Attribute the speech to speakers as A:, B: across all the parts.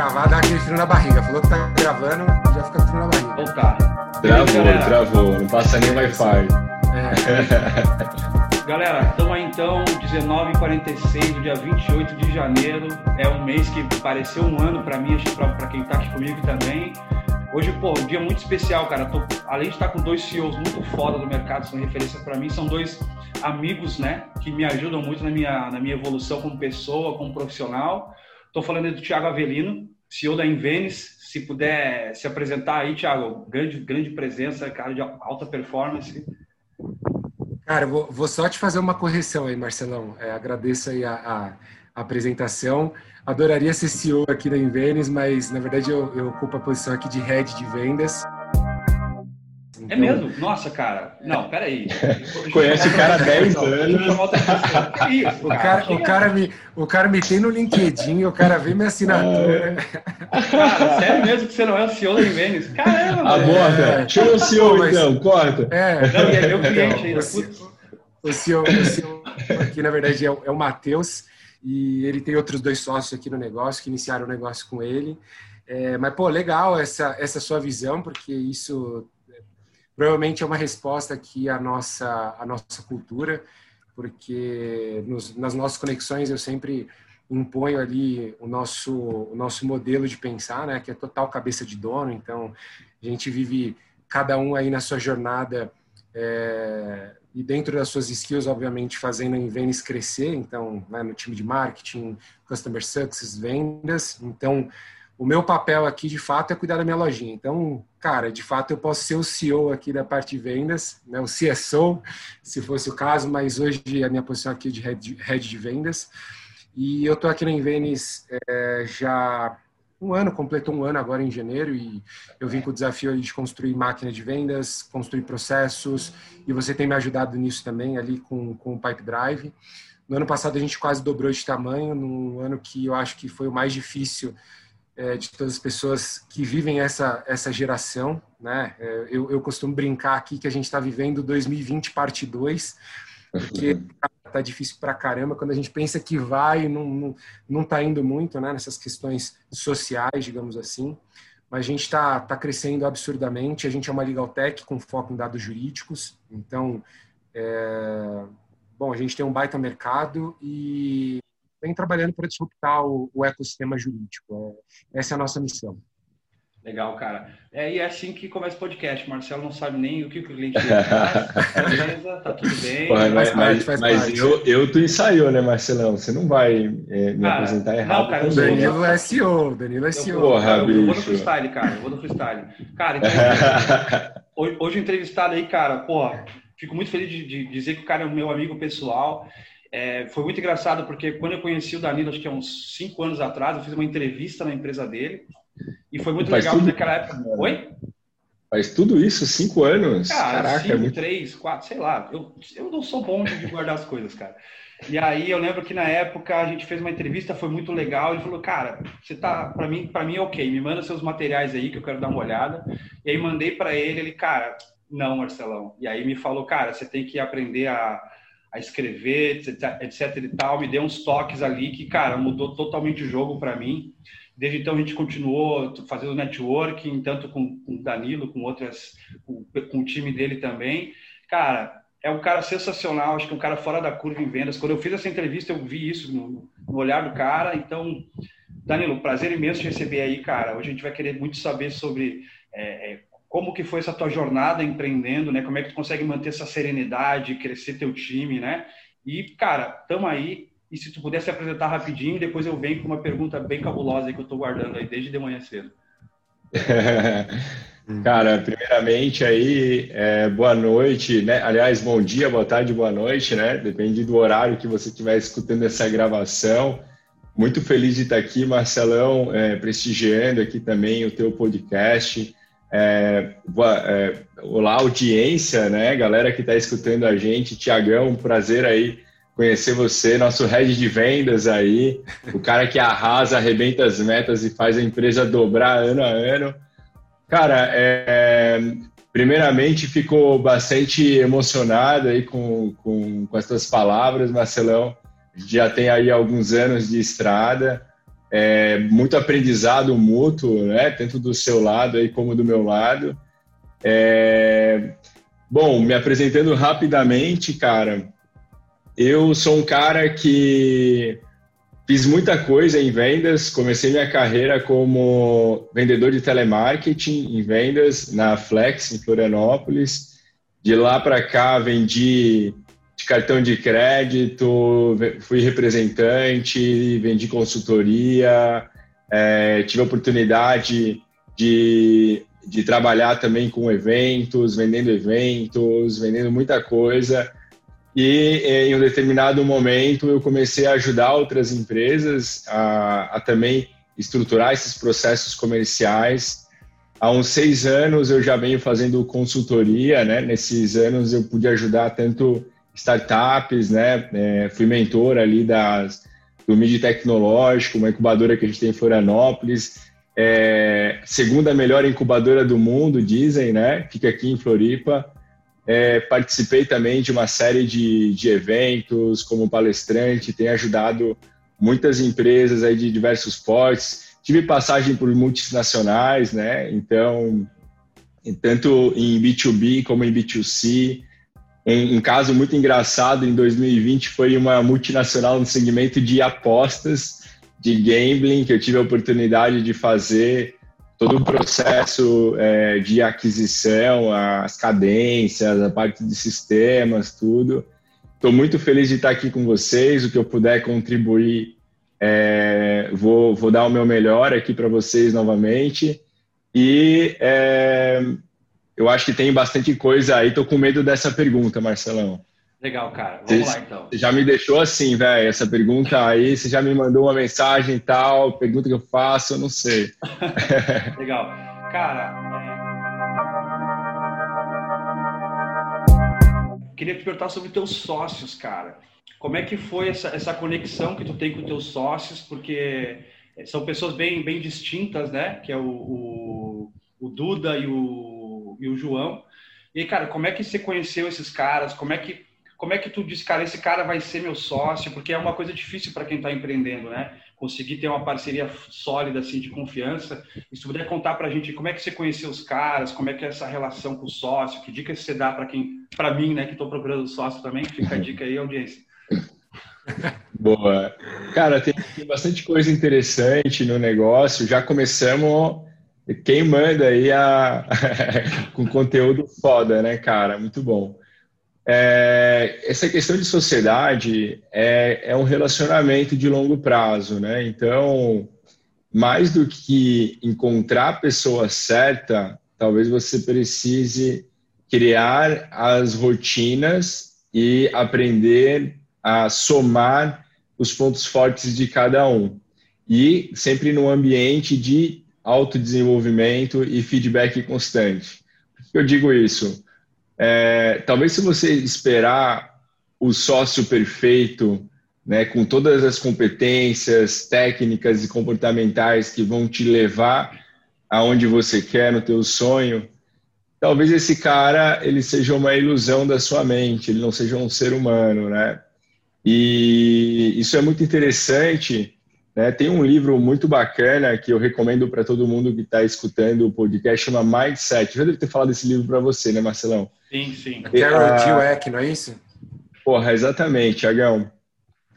A: gravar, dá aquele frio na barriga. Falou que tá gravando, já fica frio na barriga.
B: Então tá.
C: Travou, Beleza, travou. Não passa nem Wi-Fi.
B: É. galera, estamos aí então, 19h46 do dia 28 de janeiro. É um mês que pareceu um ano para mim, acho que para quem tá aqui comigo também. Hoje, pô, um dia muito especial, cara. Tô, além de estar com dois CEOs muito foda do mercado, são referência para mim, são dois amigos, né, que me ajudam muito na minha, na minha evolução como pessoa, como profissional. Estou falando do Thiago Avelino, CEO da Invenis. Se puder se apresentar aí, Thiago, grande, grande presença, cara de alta performance.
A: Cara, vou, vou só te fazer uma correção aí, Marcelão. É, agradeço aí a, a, a apresentação adoraria ser CEO aqui da Invenis, mas na verdade eu, eu ocupo a posição aqui de head de vendas.
B: É. É mesmo? Nossa, cara. Não, peraí.
C: Conhece o cara há 10 anos.
A: o, cara, o, cara me, o cara me tem no LinkedIn, o cara vê minha assinatura.
B: Cara, sério mesmo que você não é o CEO da Invenis? Caramba!
C: Aborda. É. Chama o CEO mas... então, corta.
B: É. Não, é meu cliente ainda.
A: O CEO, o CEO aqui, na verdade, é o, é o Matheus e ele tem outros dois sócios aqui no negócio que iniciaram o negócio com ele. É, mas, pô, legal essa, essa sua visão, porque isso é, provavelmente é uma resposta aqui à nossa, à nossa cultura, porque nos, nas nossas conexões eu sempre imponho ali o nosso, o nosso modelo de pensar, né, que é total cabeça de dono, então a gente vive cada um aí na sua jornada é, e dentro das suas skills, obviamente, fazendo a Invenis crescer, então, né, no time de marketing, customer success, vendas. Então, o meu papel aqui, de fato, é cuidar da minha lojinha. Então, cara, de fato, eu posso ser o CEO aqui da parte de vendas, né, o CSO, se fosse o caso, mas hoje a minha posição aqui é de head, de vendas. E eu estou aqui na Invenis é, já um ano, completou um ano agora em janeiro e eu vim com o desafio de construir máquina de vendas, construir processos e você tem me ajudado nisso também ali com, com o Pipe Drive. No ano passado a gente quase dobrou de tamanho, num ano que eu acho que foi o mais difícil é, de todas as pessoas que vivem essa, essa geração. Né? É, eu, eu costumo brincar aqui que a gente está vivendo 2020 parte 2, porque tá difícil pra caramba. Quando a gente pensa que vai, não, não, não tá indo muito, né, nessas questões sociais, digamos assim. Mas a gente está tá crescendo absurdamente. A gente é uma legal tech com foco em dados jurídicos. Então, é, bom, a gente tem um baita mercado e vem trabalhando para disruptar o, o ecossistema jurídico. É, essa é a nossa missão.
B: Legal, cara. É, e é assim que começa o podcast. Marcelo não sabe nem o que o cliente faz. Beleza, tá tudo bem. Pô,
C: mas, mas, mas eu, eu tu ensaiou, né, Marcelão? Você não vai é, me apresentar errado. Não, cara,
A: o Danilo é CEO. Danilo é CEO.
B: Porra, eu, eu, vou no freestyle, cara. Eu vou no freestyle. Cara, então, hoje, hoje entrevistado aí, cara, pô, fico muito feliz de, de dizer que o cara é o meu amigo pessoal. É, foi muito engraçado porque quando eu conheci o Danilo, acho que há uns cinco anos atrás, eu fiz uma entrevista na empresa dele. E foi muito legal tudo... naquela época. Oi?
C: Faz tudo isso, cinco anos?
B: Cara, Caraca, cinco, é muito... três, quatro, sei lá. Eu, eu não sou bom de guardar as coisas, cara. E aí eu lembro que na época a gente fez uma entrevista, foi muito legal. Ele falou, cara, você tá, para mim, para mim é ok. Me manda seus materiais aí que eu quero dar uma olhada. E aí mandei para ele, ele, cara, não, Marcelão. E aí me falou, cara, você tem que aprender a, a escrever, etc, etc e tal. Me deu uns toques ali que, cara, mudou totalmente o jogo para mim. Desde então a gente continuou fazendo networking, tanto com, o Danilo, com outras, com, com, o time dele também. Cara, é um cara sensacional, acho que é um cara fora da curva em vendas. Quando eu fiz essa entrevista, eu vi isso no, no olhar do cara. Então, Danilo, prazer imenso te receber aí, cara. Hoje a gente vai querer muito saber sobre é, é, como que foi essa tua jornada empreendendo, né? Como é que tu consegue manter essa serenidade, crescer teu time, né? E, cara, tamo aí. E se tu pudesse apresentar rapidinho, depois eu venho com uma pergunta bem cabulosa que eu estou guardando aí desde de manhã cedo.
C: Cara, primeiramente aí, é, boa noite, né? Aliás, bom dia, boa tarde, boa noite, né? Depende do horário que você estiver escutando essa gravação. Muito feliz de estar aqui, Marcelão, é, prestigiando aqui também o teu podcast. É, boa, é, olá, audiência, né? Galera que está escutando a gente, Tiagão, prazer aí conhecer você, nosso head de vendas aí, o cara que arrasa, arrebenta as metas e faz a empresa dobrar ano a ano. Cara, é, primeiramente ficou bastante emocionado aí com, com, com as palavras, Marcelão. Já tem aí alguns anos de estrada é, muito aprendizado mútuo, né? Tanto do seu lado aí como do meu lado. É, bom, me apresentando rapidamente, cara, eu sou um cara que fiz muita coisa em vendas. Comecei minha carreira como vendedor de telemarketing em vendas na Flex, em Florianópolis. De lá para cá, vendi de cartão de crédito, fui representante, vendi consultoria, é, tive a oportunidade de, de trabalhar também com eventos, vendendo eventos, vendendo muita coisa. E em um determinado momento eu comecei a ajudar outras empresas a, a também estruturar esses processos comerciais. Há uns seis anos eu já venho fazendo consultoria, né? Nesses anos eu pude ajudar tanto startups, né? É, fui mentor ali das, do MID Tecnológico, uma incubadora que a gente tem em Florianópolis, é, segunda melhor incubadora do mundo, dizem, né? Fica aqui em Floripa. É, participei também de uma série de, de eventos como palestrante, tenho ajudado muitas empresas aí de diversos portes. Tive passagem por multinacionais, né? Então, tanto em B2B como em B2C. Um, um caso muito engraçado em 2020 foi uma multinacional no segmento de apostas, de gambling, que eu tive a oportunidade de fazer todo o processo é, de aquisição, as cadências, a parte de sistemas, tudo. Estou muito feliz de estar aqui com vocês. O que eu puder contribuir, é, vou, vou dar o meu melhor aqui para vocês novamente. E é, eu acho que tem bastante coisa aí. Tô com medo dessa pergunta, Marcelão.
B: Legal, cara. Vamos lá, então.
C: Você já me deixou assim, velho, essa pergunta aí. Você já me mandou uma mensagem e tal, pergunta que eu faço, eu não sei.
B: Legal. Cara, é... queria te perguntar sobre teus sócios, cara. Como é que foi essa, essa conexão que tu tem com teus sócios? Porque são pessoas bem, bem distintas, né? Que é o, o, o Duda e o e o João. E, cara, como é que você conheceu esses caras? Como é que, como é que tu disse, cara, esse cara vai ser meu sócio? Porque é uma coisa difícil para quem está empreendendo, né? Conseguir ter uma parceria sólida, assim, de confiança. E se puder contar para a gente como é que você conheceu os caras, como é que é essa relação com o sócio, que dicas você dá para quem, para mim, né, que estou procurando sócio também, fica a dica aí, audiência.
C: Boa. Cara, tem, tem bastante coisa interessante no negócio. Já começamos quem manda aí a... com conteúdo foda, né, cara? Muito bom. É, essa questão de sociedade é, é um relacionamento de longo prazo, né? Então, mais do que encontrar a pessoa certa, talvez você precise criar as rotinas e aprender a somar os pontos fortes de cada um. E sempre num ambiente de autodesenvolvimento e feedback constante. Por que eu digo isso? É, talvez se você esperar o sócio perfeito, né, com todas as competências técnicas e comportamentais que vão te levar aonde você quer no teu sonho, talvez esse cara ele seja uma ilusão da sua mente, ele não seja um ser humano, né? E isso é muito interessante né? Tem um livro muito bacana que eu recomendo para todo mundo que está escutando o podcast, chama Mindset. Já deve ter falado desse livro para você, né, Marcelão?
B: Sim, sim.
A: A Carol Dweck, não é isso?
C: Porra, exatamente, Agão.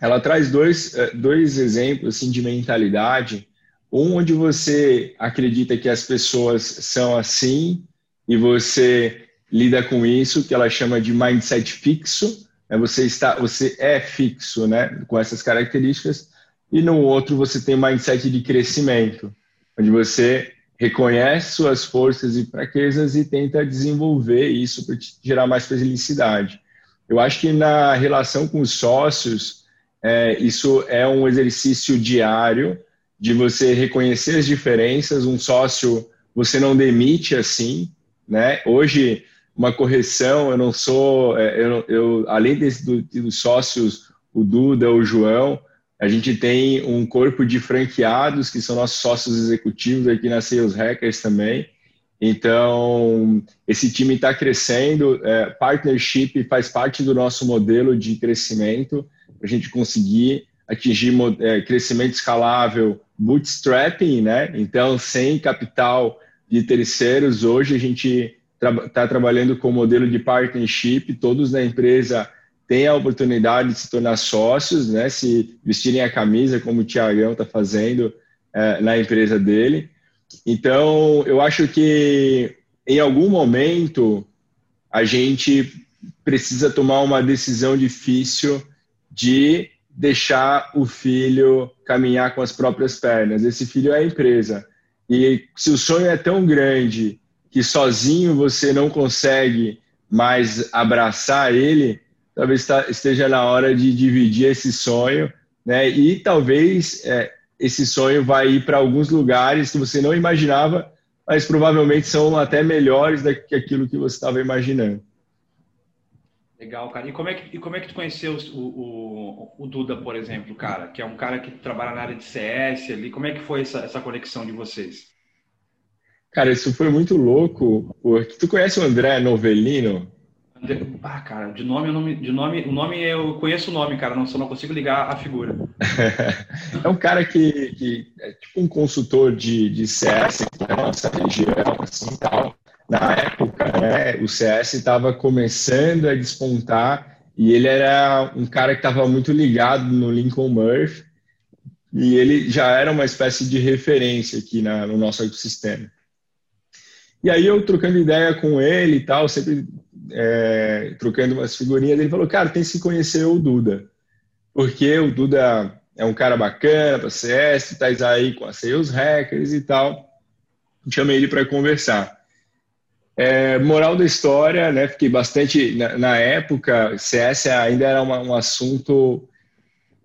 C: Ela traz dois, eh, dois exemplos assim, de mentalidade. Um onde você acredita que as pessoas são assim e você lida com isso, que ela chama de mindset fixo. Né? Você, está, você é fixo né? com essas características e no outro você tem um mindset de crescimento, onde você reconhece suas forças e fraquezas e tenta desenvolver isso para te gerar mais felicidade. Eu acho que na relação com os sócios, é, isso é um exercício diário de você reconhecer as diferenças. Um sócio você não demite assim, né? Hoje uma correção, eu não sou, é, eu, eu além desse, do, dos sócios, o Duda, o João, a gente tem um corpo de franqueados, que são nossos sócios executivos aqui na Sales Hackers também. Então, esse time está crescendo, é, partnership faz parte do nosso modelo de crescimento, para a gente conseguir atingir é, crescimento escalável bootstrapping, né? Então, sem capital de terceiros, hoje a gente está tra trabalhando com o modelo de partnership, todos na empresa têm a oportunidade de se tornar sócios, né? Se vestirem a camisa, como o Tiagão está fazendo é, na empresa dele. Então, eu acho que em algum momento a gente precisa tomar uma decisão difícil de deixar o filho caminhar com as próprias pernas. Esse filho é a empresa. E se o sonho é tão grande que sozinho você não consegue mais abraçar ele, talvez esteja na hora de dividir esse sonho, né? E talvez é, esse sonho vai ir para alguns lugares que você não imaginava, mas provavelmente são até melhores do que aquilo que você estava imaginando.
B: Legal, cara. E como é que, e como é que tu conheceu o, o, o, Duda, por exemplo, cara? Que é um cara que trabalha na área de CS ali. Como é que foi essa, essa conexão de vocês?
C: Cara, isso foi muito louco, porque tu conhece o André Novellino?
B: Ah, cara, de nome, nome, de nome, o nome eu conheço o nome, cara, não, só não consigo ligar a figura.
C: é um cara que, que é tipo um consultor de, de CS aqui na nossa região, assim, tal na época, né, o CS estava começando a despontar e ele era um cara que estava muito ligado no Lincoln Murphy e ele já era uma espécie de referência aqui na, no nosso ecossistema. E aí eu trocando ideia com ele e tal, sempre é, trocando umas figurinhas, ele falou, cara, tem que se conhecer o Duda, porque o Duda é um cara bacana para CS, tá aí com a Sales Hackers e tal. Chamei ele para conversar. É, moral da história, né? Fiquei bastante na, na época. CS ainda era uma, um assunto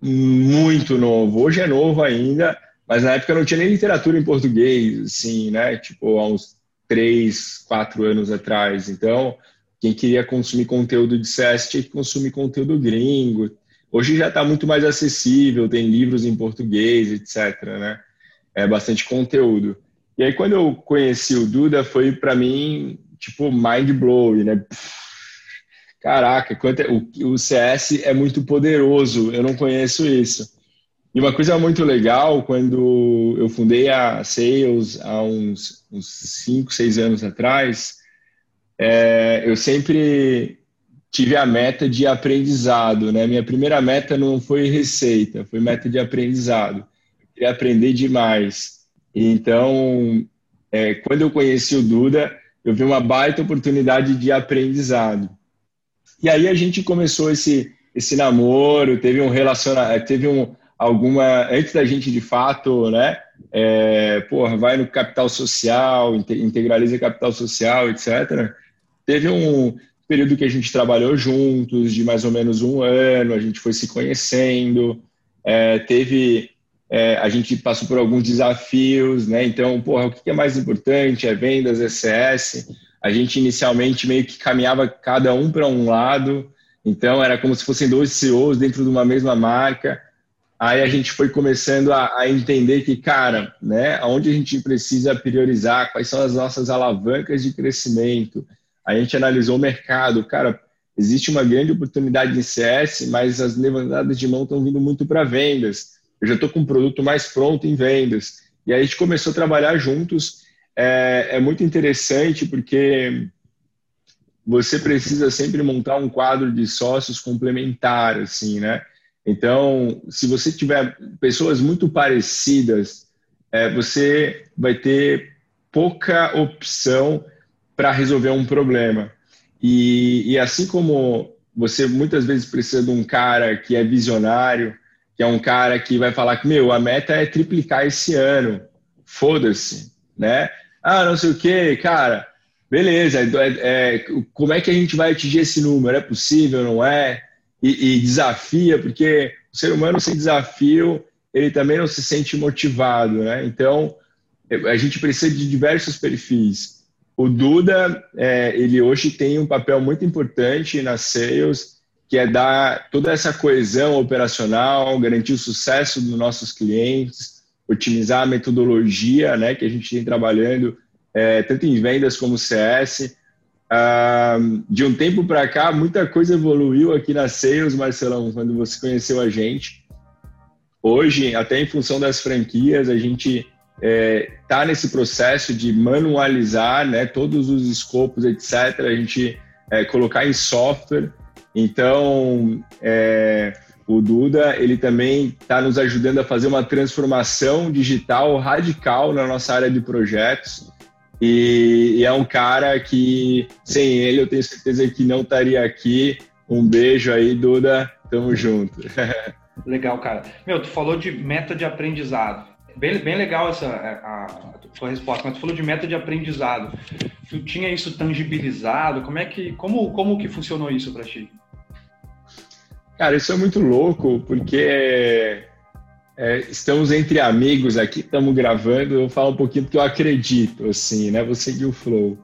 C: muito novo. Hoje é novo ainda, mas na época não tinha nem literatura em português, assim, né? Tipo há uns três, quatro anos atrás. Então, quem queria consumir conteúdo de CS tinha que consumir conteúdo gringo. Hoje já está muito mais acessível, tem livros em português, etc. Né? É bastante conteúdo. E aí, quando eu conheci o Duda, foi para mim, tipo, mind blowing, né? Caraca, quanto é, o, CS é muito poderoso, eu não conheço isso. E uma coisa muito legal, quando eu fundei a Sales há uns 5, 6 anos atrás, é, eu sempre tive a meta de aprendizado, né? Minha primeira meta não foi receita, foi meta de aprendizado. Eu queria aprender demais. Então, é, quando eu conheci o Duda, eu vi uma baita oportunidade de aprendizado. E aí a gente começou esse, esse namoro, teve um relacionamento, teve um, alguma, antes da gente de fato, né, é, porra, vai no capital social, integraliza capital social, etc. Teve um período que a gente trabalhou juntos, de mais ou menos um ano, a gente foi se conhecendo, é, teve é, a gente passou por alguns desafios, né? Então, porra, o que é mais importante? É vendas, é CS. A gente inicialmente meio que caminhava cada um para um lado, então era como se fossem dois CEOs dentro de uma mesma marca. Aí a gente foi começando a, a entender que, cara, né, onde a gente precisa priorizar, quais são as nossas alavancas de crescimento. A gente analisou o mercado, cara, existe uma grande oportunidade em CS, mas as levantadas de mão estão vindo muito para vendas eu já estou com um produto mais pronto em vendas. E aí a gente começou a trabalhar juntos. É, é muito interessante porque você precisa sempre montar um quadro de sócios complementar, assim, né? Então, se você tiver pessoas muito parecidas, é, você vai ter pouca opção para resolver um problema. E, e assim como você muitas vezes precisa de um cara que é visionário, que é um cara que vai falar que, meu, a meta é triplicar esse ano. Foda-se, né? Ah, não sei o que, cara. Beleza, é, é, como é que a gente vai atingir esse número? É possível, não é? E, e, desafia, porque o ser humano sem desafio, ele também não se sente motivado, né? Então, a gente precisa de diversos perfis. O Duda, é, ele hoje tem um papel muito importante na sales, que é dar toda essa coesão operacional, garantir o sucesso dos nossos clientes, otimizar a metodologia né, que a gente tem trabalhando, é, tanto em vendas como CS. Ah, de um tempo para cá, muita coisa evoluiu aqui na Sales, Marcelão, quando você conheceu a gente. hoje, até em função das franquias, a gente está é, nesse processo de manualizar né, todos os escopos, etc., a gente é, colocar em software. Então, é, o Duda ele também está nos ajudando a fazer uma transformação digital radical na nossa área de projetos. E, e, é um cara que, sem ele, eu tenho certeza que não estaria aqui. Um beijo aí, Duda. Tamo junto.
B: Legal, cara. Meu, tu falou de meta de aprendizado. Bem, bem legal essa a, a sua resposta, mas tu falou de meta de aprendizado. Tu tinha isso tangibilizado? Como é que, como, como que funcionou isso para ti?
C: Cara, isso é muito louco, porque é, estamos entre amigos aqui, estamos gravando, eu falo um pouquinho porque eu acredito, assim, né? Vou seguir o flow.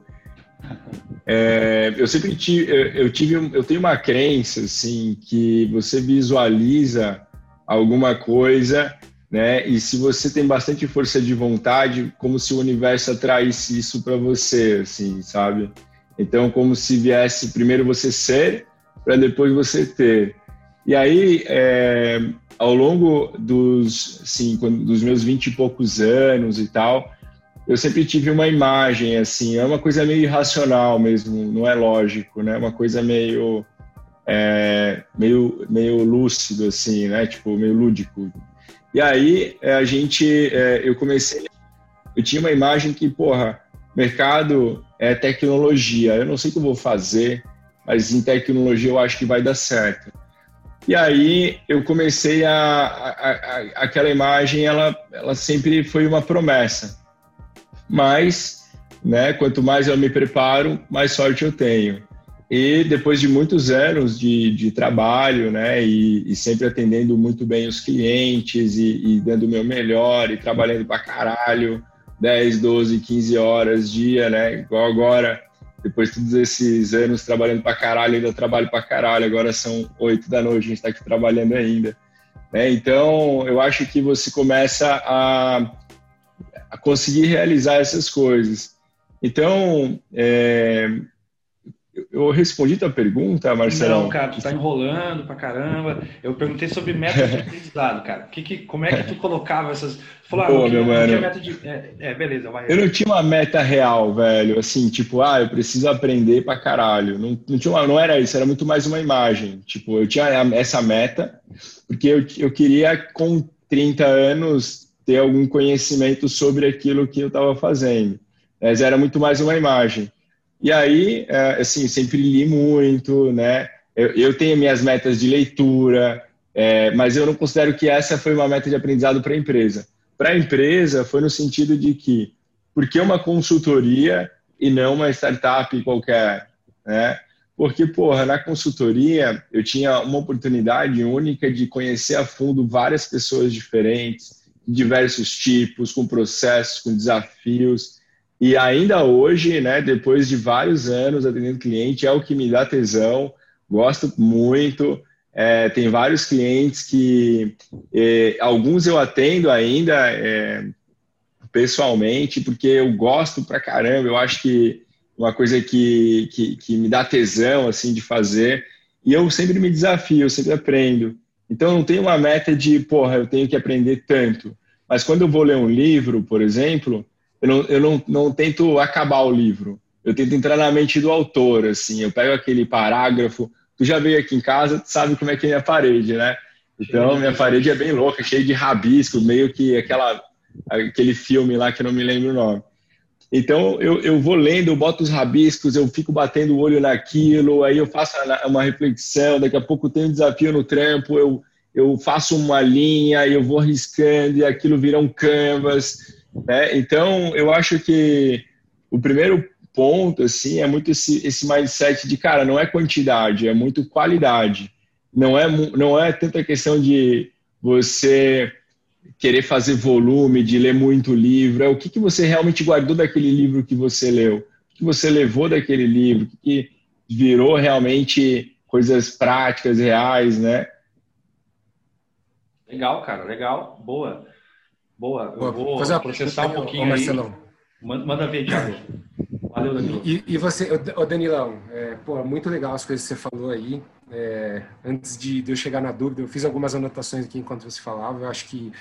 C: É, eu sempre tive, eu, tive, eu tenho uma crença, assim, que você visualiza alguma coisa né? E se você tem bastante força de vontade, como se o universo atraísse isso para você, assim, sabe? Então, como se viesse primeiro você ser, para depois você ter. E aí, é, ao longo dos, assim, dos meus vinte e poucos anos e tal, eu sempre tive uma imagem, assim, é uma coisa meio irracional mesmo, não é lógico, né? Uma coisa meio, é, meio, meio lúcido, assim, né? Tipo, meio lúdico. E aí é, a gente, é, eu comecei, eu tinha uma imagem que, porra, mercado é tecnologia. Eu não sei o que eu vou fazer, mas em tecnologia eu acho que vai dar certo. E aí eu comecei a, a, a aquela imagem, ela, ela sempre foi uma promessa. Mas, né, quanto mais eu me preparo, mais sorte eu tenho. E depois de muitos anos de, de trabalho, né, e, e, sempre atendendo muito bem os clientes e, e dando o meu melhor e trabalhando pra caralho, 10, 12, 15 horas dia, né, igual agora, depois de todos esses anos trabalhando pra caralho, ainda trabalho pra caralho, agora são 8 da noite, a gente tá aqui trabalhando ainda. Né? Então, eu acho que você começa a, a conseguir realizar essas coisas. Então, é, eu respondi tua pergunta, Marcelo?
B: Não, cara, tu tá enrolando pra caramba. Eu perguntei sobre meta de aprendizado, cara. Que, que, como é que tu colocava essas.
C: Falou, ah, Pô, meu mano. de. É, é, beleza, vai. Eu não tinha uma meta real, velho. Assim, tipo, ah, eu preciso aprender pra caralho. Não, não, tinha uma, não era isso, era muito mais uma imagem. Tipo, eu tinha essa meta, porque eu, eu queria, com 30 anos, ter algum conhecimento sobre aquilo que eu estava fazendo. Mas era muito mais uma imagem. E aí, é, assim, sempre li muito, né? Eu, eu tenho minhas metas de leitura, é, mas eu não considero que essa foi uma meta de aprendizado para a empresa. Para a empresa, foi no sentido de que, por que uma consultoria e não uma startup qualquer, né? Porque, porra, na consultoria eu tinha uma oportunidade única de conhecer a fundo várias pessoas diferentes, diversos tipos, com processos, com desafios, e ainda hoje, né, depois de vários anos atendendo cliente, é o que me dá tesão, gosto muito. É, tem vários clientes que, é, alguns eu atendo ainda é, pessoalmente, porque eu gosto pra caramba, eu acho que uma coisa que, que, que me dá tesão, assim, de fazer, e eu sempre me desafio, eu sempre aprendo. Então, não tenho uma meta de, porra, eu tenho que aprender tanto. Mas quando eu vou ler um livro, por exemplo, eu não, eu não, não tento acabar o livro. Eu tento entrar na mente do autor, assim. Eu pego aquele parágrafo. Tu já veio aqui em casa, tu sabe como é que é a minha parede, né? Então, minha parede é bem louca, cheia de rabisco, meio que aquela, aquele filme lá que eu não me lembro o nome. Então, eu, eu vou lendo, eu boto os rabiscos, eu fico batendo o olho naquilo, aí eu faço uma reflexão, daqui a pouco tem um desafio no trampo, eu, eu faço uma linha, eu vou riscando e aquilo vira um canvas. Né? Então, eu acho que o primeiro ponto assim é muito esse, esse mindset de cara, não é quantidade, é muito qualidade. Não é não é tanta questão de você querer fazer volume, de ler muito livro, é o que, que você realmente guardou daquele livro que você leu, o que você levou daquele livro, o que, que virou realmente coisas práticas, reais, né?
B: Legal, cara, legal, boa. Boa, eu vou fazer processar um pouquinho Marcelão. aí. Manda, ver, Thiago. Valeu, Danilo.
A: E, e você, o Danilão, é, pô, muito legal as coisas que você falou aí. É, antes de, de eu chegar na dúvida, eu fiz algumas anotações aqui enquanto você falava. Eu acho que,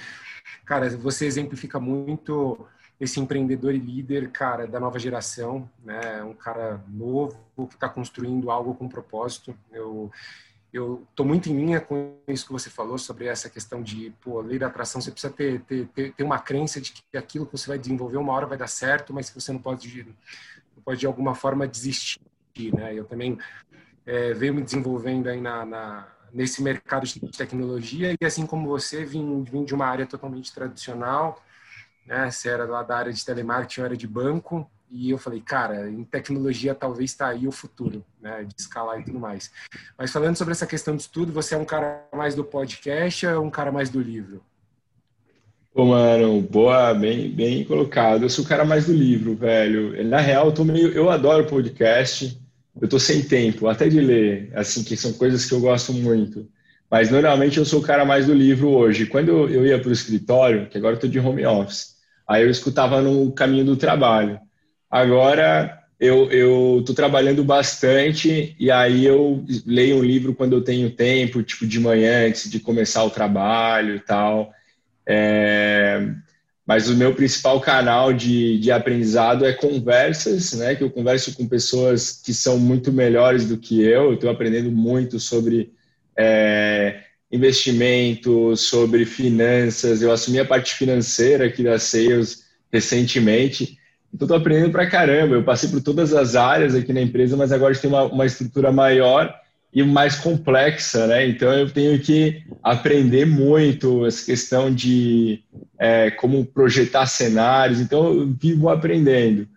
A: cara, você exemplifica muito esse empreendedor e líder, cara, da nova geração, né? Um cara novo que está construindo algo com propósito. Eu eu tô muito em linha com isso que você falou sobre essa questão de, pô, lei da atração, você precisa ter, ter, ter uma crença de que aquilo que você vai desenvolver uma hora vai dar certo, mas que você não pode, não pode de alguma forma desistir, né? Eu também é, venho me desenvolvendo aí na, na, nesse mercado de tecnologia e assim como você, vim, vim de uma área totalmente tradicional, né? Você era lá da área de telemarketing, eu era de banco, e eu falei, cara, em tecnologia talvez está aí o futuro, né, de escalar e tudo mais. Mas falando sobre essa questão de estudo, você é um cara mais do podcast ou um cara mais do livro?
C: Pô, mano, boa, bem, bem colocado. Eu sou o cara mais do livro, velho. Na real, eu tô meio, eu adoro podcast. Eu tô sem tempo, até de ler, assim, que são coisas que eu gosto muito. Mas normalmente eu sou o cara mais do livro hoje. Quando eu ia para o escritório, que agora eu tô de home office, aí eu escutava no caminho do trabalho. Agora eu eu trabalhando bastante e aí eu leio um livro quando eu tenho tempo, tipo de manhã antes de começar o trabalho e tal. É, mas o meu principal canal de, de aprendizado é conversas, né? Que eu converso com pessoas que são muito melhores do que eu. Estou aprendendo muito sobre é, investimento, sobre finanças. Eu assumi a parte financeira aqui da Sales recentemente então, estou aprendendo pra caramba. Eu passei por todas as áreas aqui na empresa, mas agora a gente tem uma, uma estrutura maior e mais complexa, né? Então, eu tenho que aprender muito essa questão de é, como projetar cenários. Então, eu vivo aprendendo,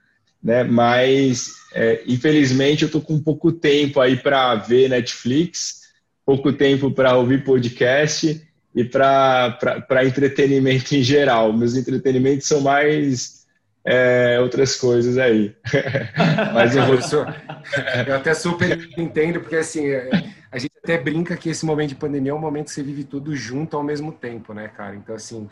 C: né? Mas, é, infelizmente, eu estou com pouco tempo aí para ver Netflix, pouco tempo para ouvir podcast e para entretenimento em geral. Meus entretenimentos são mais é, outras coisas aí.
A: Mas eu, vou... eu até super entendo, porque assim, é, a gente até brinca que esse momento de pandemia é um momento que você vive tudo junto ao mesmo tempo, né, cara? Então, assim,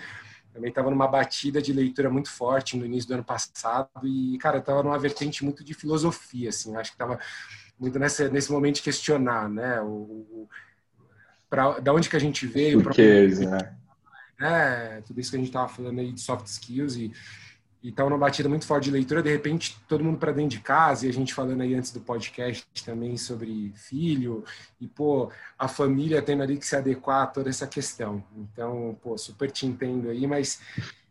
A: também estava numa batida de leitura muito forte no início do ano passado e, cara, estava numa vertente muito de filosofia, assim, acho que estava muito nessa, nesse momento de questionar, né, o, o pra, da onde que a gente veio,
C: para né?
A: né? tudo isso que a gente estava falando aí de soft skills e e estava numa batida muito forte de leitura, de repente todo mundo para dentro de casa, e a gente falando aí antes do podcast também sobre filho, e pô, a família tendo ali que se adequar a toda essa questão. Então, pô, super te entendo aí, mas,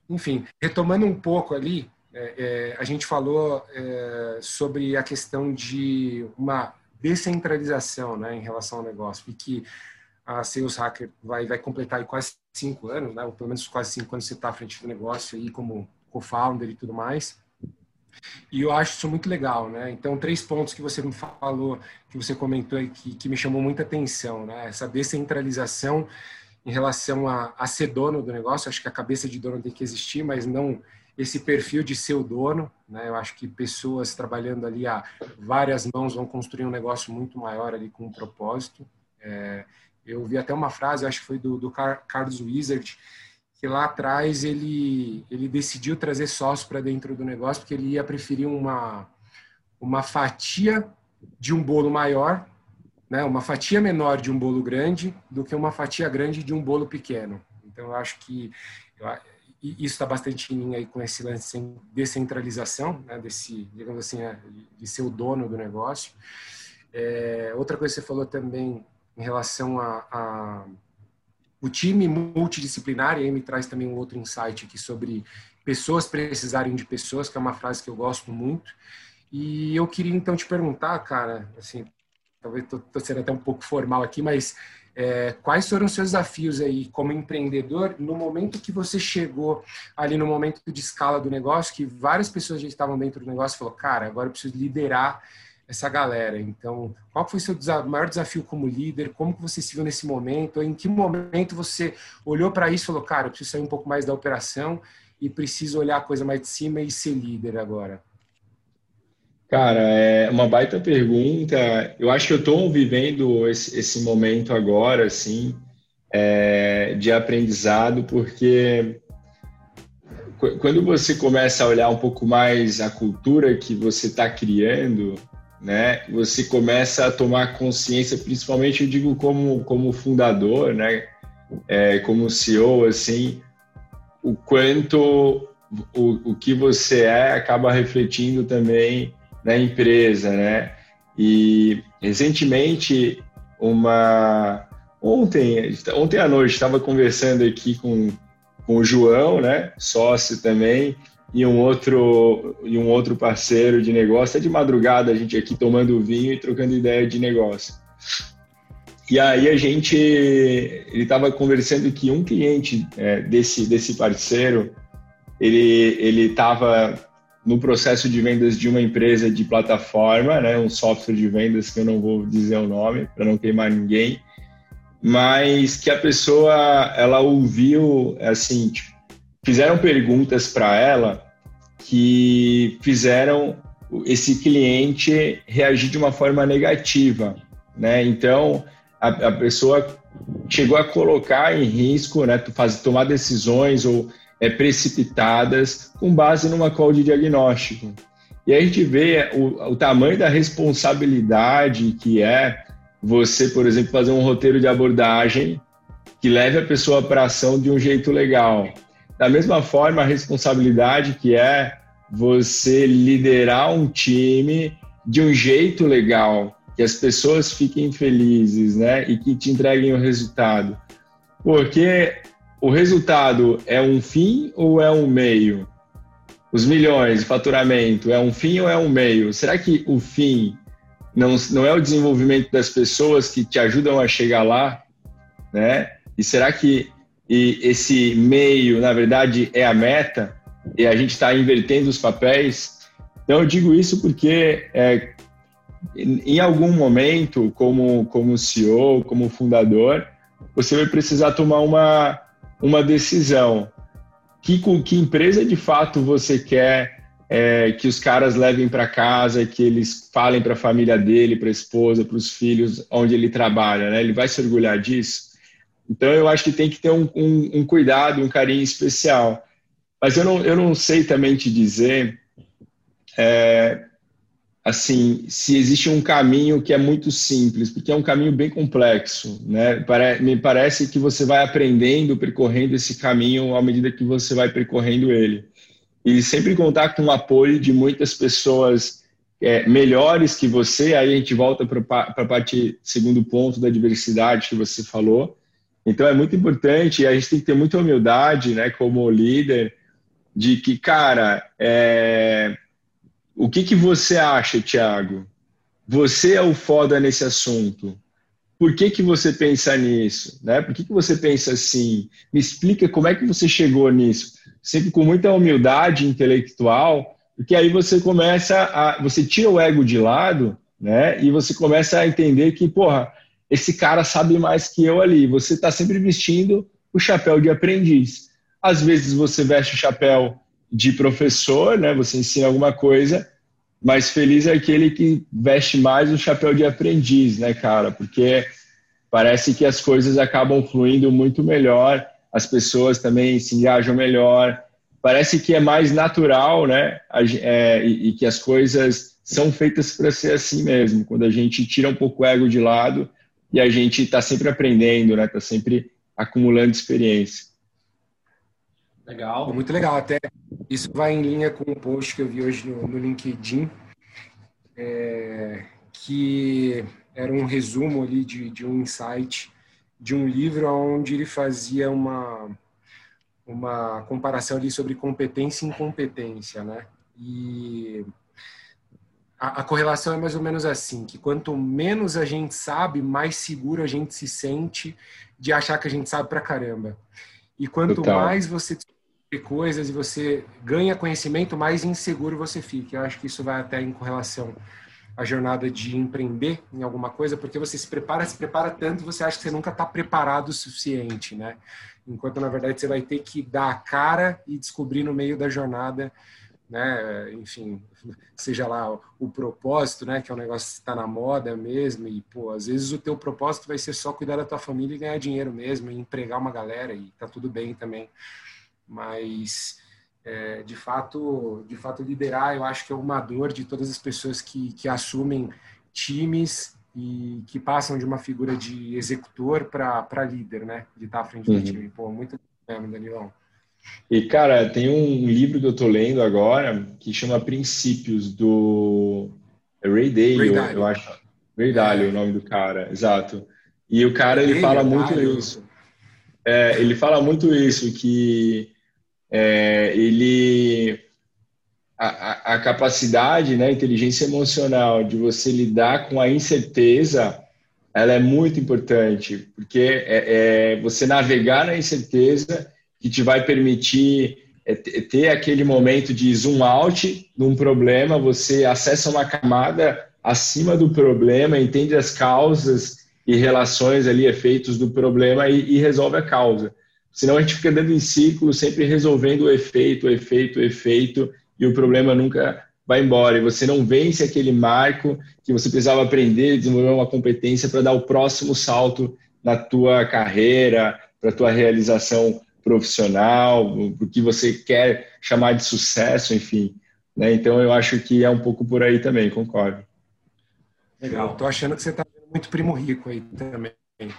A: enfim, retomando um pouco ali, é, é, a gente falou é, sobre a questão de uma descentralização né, em relação ao negócio, e que a Sales Hacker vai, vai completar quase cinco anos, né, ou pelo menos quase cinco anos você está à frente do negócio aí como co-founder e tudo mais. E eu acho isso muito legal, né? Então, três pontos que você me falou, que você comentou e que, que me chamou muita atenção, né? Essa descentralização em relação a, a ser dono do negócio. Acho que a cabeça de dono tem que existir, mas não esse perfil de ser o dono, né? Eu acho que pessoas trabalhando ali a várias mãos vão construir um negócio muito maior ali com um propósito. É, eu vi até uma frase, acho que foi do, do Carlos Wizard, que lá atrás ele, ele decidiu trazer sócio para dentro do negócio porque ele ia preferir uma, uma fatia de um bolo maior, né, uma fatia menor de um bolo grande do que uma fatia grande de um bolo pequeno. Então, eu acho que eu, isso está bastante em linha aí com esse lance de descentralização, né, desse, digamos assim, é, de ser o dono do negócio. É, outra coisa que você falou também em relação a, a o time multidisciplinar, e aí me traz também um outro insight aqui sobre pessoas precisarem de pessoas, que é uma frase que eu gosto muito. E eu queria então te perguntar, cara, assim, talvez estou sendo até um pouco formal aqui, mas é, quais foram os seus desafios aí como empreendedor no momento que você chegou ali no momento de escala do negócio, que várias pessoas já estavam dentro do negócio e falou, cara, agora eu preciso liderar essa galera. Então, qual foi seu maior desafio como líder? Como que você se viu nesse momento? Em que momento você olhou para isso e falou, cara, eu preciso sair um pouco mais da operação e preciso olhar a coisa mais de cima e ser líder agora?
C: Cara, é uma baita pergunta. Eu acho que eu estou vivendo esse, esse, momento agora, assim, é, de aprendizado, porque quando você começa a olhar um pouco mais a cultura que você está criando, né, você começa a tomar consciência, principalmente eu digo como, como fundador, né, é, como CEO, assim, o quanto o, o que você é acaba refletindo também na empresa, né? E recentemente, uma ontem, ontem à noite estava conversando aqui com, com o João, né, sócio também, e um outro e um outro parceiro de negócio, é de madrugada a gente aqui tomando vinho e trocando ideia de negócio. E aí a gente ele estava conversando que um cliente é, desse desse parceiro ele ele estava no processo de vendas de uma empresa de plataforma, né, um software de vendas que eu não vou dizer o nome para não queimar ninguém, mas que a pessoa ela ouviu assim, tipo, fizeram perguntas para ela que fizeram esse cliente reagir de uma forma negativa, né? Então a, a pessoa chegou a colocar em risco, né, fazer tomar decisões ou é, precipitadas com base numa call de diagnóstico. E a gente vê o, o tamanho da responsabilidade que é você, por exemplo, fazer um roteiro de abordagem que leve a pessoa para ação de um jeito legal. Da mesma forma, a responsabilidade que é você liderar um time de um jeito legal, que as pessoas fiquem felizes, né? E que te entreguem o resultado. Porque o resultado é um fim ou é um meio? Os milhões de faturamento é um fim ou é um meio? Será que o fim não, não é o desenvolvimento das pessoas que te ajudam a chegar lá, né? E será que e esse meio, na verdade, é a meta? E a gente está invertendo os papéis? Então, eu digo isso porque é, em algum momento, como, como CEO, como fundador, você vai precisar tomar uma, uma decisão. Que, que empresa de fato você quer é, que os caras levem para casa, que eles falem para a família dele, para a esposa, para os filhos, onde ele trabalha, né? Ele vai se orgulhar disso. Então eu acho que tem que ter um, um, um cuidado, um carinho especial. Mas eu não, eu não sei também te dizer é, assim, se existe um caminho que é muito simples, porque é um caminho bem complexo, né? Me parece que você vai aprendendo, percorrendo esse caminho à medida que você vai percorrendo ele. E sempre contar com o apoio de muitas pessoas é, melhores que você, aí a gente volta para a parte, segundo ponto da diversidade que você falou. Então é muito importante, e a gente tem que ter muita humildade, né, como líder, de que, cara, é, o que, que você acha, Thiago? Você é o foda nesse assunto. Por que, que você pensa nisso? Né? Por que, que você pensa assim? Me explica como é que você chegou nisso. Sempre com muita humildade intelectual, porque aí você começa a. Você tira o ego de lado, né? E você começa a entender que, porra, esse cara sabe mais que eu ali. Você está sempre vestindo o chapéu de aprendiz. Às vezes você veste o chapéu de professor, né? Você ensina alguma coisa, mas feliz é aquele que veste mais o chapéu de aprendiz, né, cara? Porque parece que as coisas acabam fluindo muito melhor, as pessoas também se engajam melhor. Parece que é mais natural, né? É, e, e que as coisas são feitas para ser assim mesmo. Quando a gente tira um pouco o ego de lado e a gente está sempre aprendendo, né? Está sempre acumulando experiência.
A: Legal. Muito legal. Até isso vai em linha com um post que eu vi hoje no, no LinkedIn, é, que era um resumo ali de, de um insight de um livro onde ele fazia uma uma comparação ali sobre competência e incompetência, né? E a, a, correlação é mais ou menos assim, que quanto menos a gente sabe, mais seguro a gente se sente de achar que a gente sabe pra caramba. E quanto mais você coisas e você ganha conhecimento, mais inseguro você fica. Eu acho que isso vai até em correlação à jornada de empreender em alguma coisa, porque você se prepara, se prepara tanto, você acha que você nunca está preparado o suficiente, né? Enquanto na verdade você vai ter que dar a cara e descobrir no meio da jornada, né? Enfim, seja lá o, propósito, né? Que é um negócio que está na moda mesmo e pô, às vezes o teu propósito vai ser só cuidar da tua família e ganhar dinheiro mesmo, e empregar uma galera e tá tudo bem também mas é, de fato, de fato liderar, eu acho que é uma dor de todas as pessoas que, que assumem times e que passam de uma figura de executor para líder, né? De estar à frente uhum. do time. Pô, muito mesmo, Danilão.
C: E, cara, tem um livro que eu tô lendo agora que chama Princípios, do Ray Dalio, Ray Dalio. eu acho. Ray Dalio, é. o nome do cara, exato. E o cara, ele fala muito isso. É, ele fala muito isso, que é, ele a, a, capacidade, né, a inteligência emocional de você lidar com a incerteza, ela é muito importante, porque é, é você navegar na incerteza que te vai permitir é, ter aquele momento de zoom out num problema, você acessa uma camada acima do problema, entende as causas e relações ali, efeitos do problema e, e resolve a causa. Senão a gente fica dando em círculo, sempre resolvendo o efeito, o efeito, o efeito, e o problema nunca vai embora. E você não vence aquele marco que você precisava aprender, desenvolver uma competência para dar o próximo salto na tua carreira, para tua realização profissional, o que você quer chamar de sucesso, enfim. Né? Então eu acho que é um pouco por aí também, concordo.
A: Legal. Tô achando que você está muito primo rico aí também.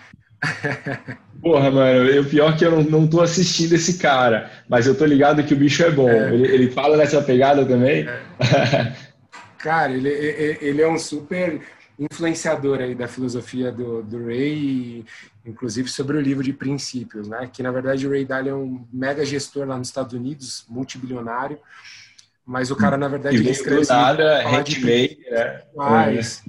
C: Porra, mano, o pior é que eu não, não tô assistindo esse cara, mas eu tô ligado que o bicho é bom. É. Ele, ele fala nessa pegada também? É.
A: cara, ele, ele é um super influenciador aí da filosofia do, do Ray, inclusive sobre o livro de princípios, né? Que na verdade o Ray Dalio é um mega gestor lá nos Estados Unidos, multibilionário, mas o cara na verdade
C: ele escreve nada, handmade, né?
A: Mas,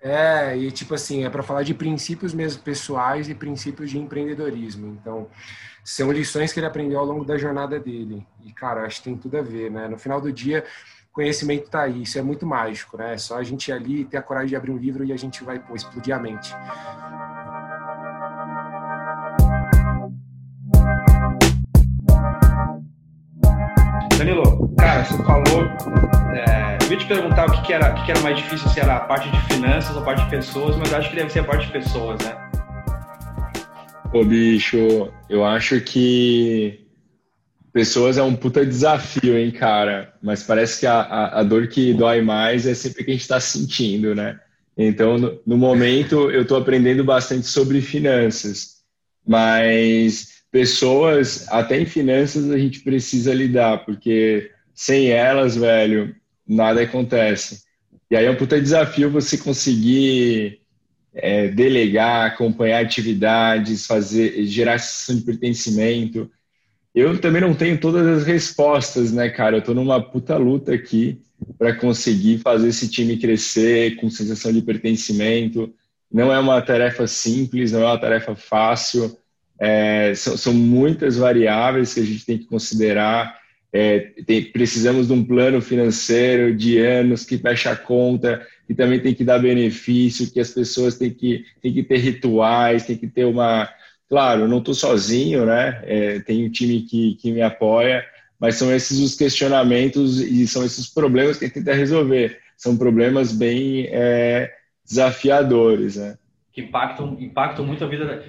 A: é, e tipo assim, é para falar de princípios mesmo pessoais e princípios de empreendedorismo. Então, são lições que ele aprendeu ao longo da jornada dele. E, cara, acho que tem tudo a ver, né? No final do dia, conhecimento está aí. Isso é muito mágico, né? É só a gente ir ali, ter a coragem de abrir um livro e a gente vai pô, explodir a mente.
B: Danilo, cara, você falou. É, eu ia te perguntar o que, que era, o que, que, era mais difícil, se era a parte de finanças ou a parte de pessoas, mas acho que deve ser a parte de pessoas, né?
C: Ô, bicho, eu acho que pessoas é um puta desafio, hein, cara? Mas parece que a, a, a dor que dói mais é sempre que a gente tá sentindo, né? Então, no, no momento, eu tô aprendendo bastante sobre finanças, mas pessoas, até em finanças, a gente precisa lidar, porque sem elas, velho, nada acontece. E aí é um puta desafio você conseguir é, delegar, acompanhar atividades, fazer, gerar sensação de pertencimento. Eu também não tenho todas as respostas, né, cara? Eu tô numa puta luta aqui para conseguir fazer esse time crescer com sensação de pertencimento. Não é uma tarefa simples, não é uma tarefa fácil. É, são, são, muitas variáveis que a gente tem que considerar. É, tem, precisamos de um plano financeiro de anos que fecha a conta, que também tem que dar benefício, que as pessoas têm que, têm que ter rituais, tem que ter uma. Claro, não estou sozinho, né? É, tem um time que, que me apoia, mas são esses os questionamentos e são esses problemas que a gente tenta resolver. São problemas bem é, desafiadores, né?
B: Que impactam, impactam muito a vida,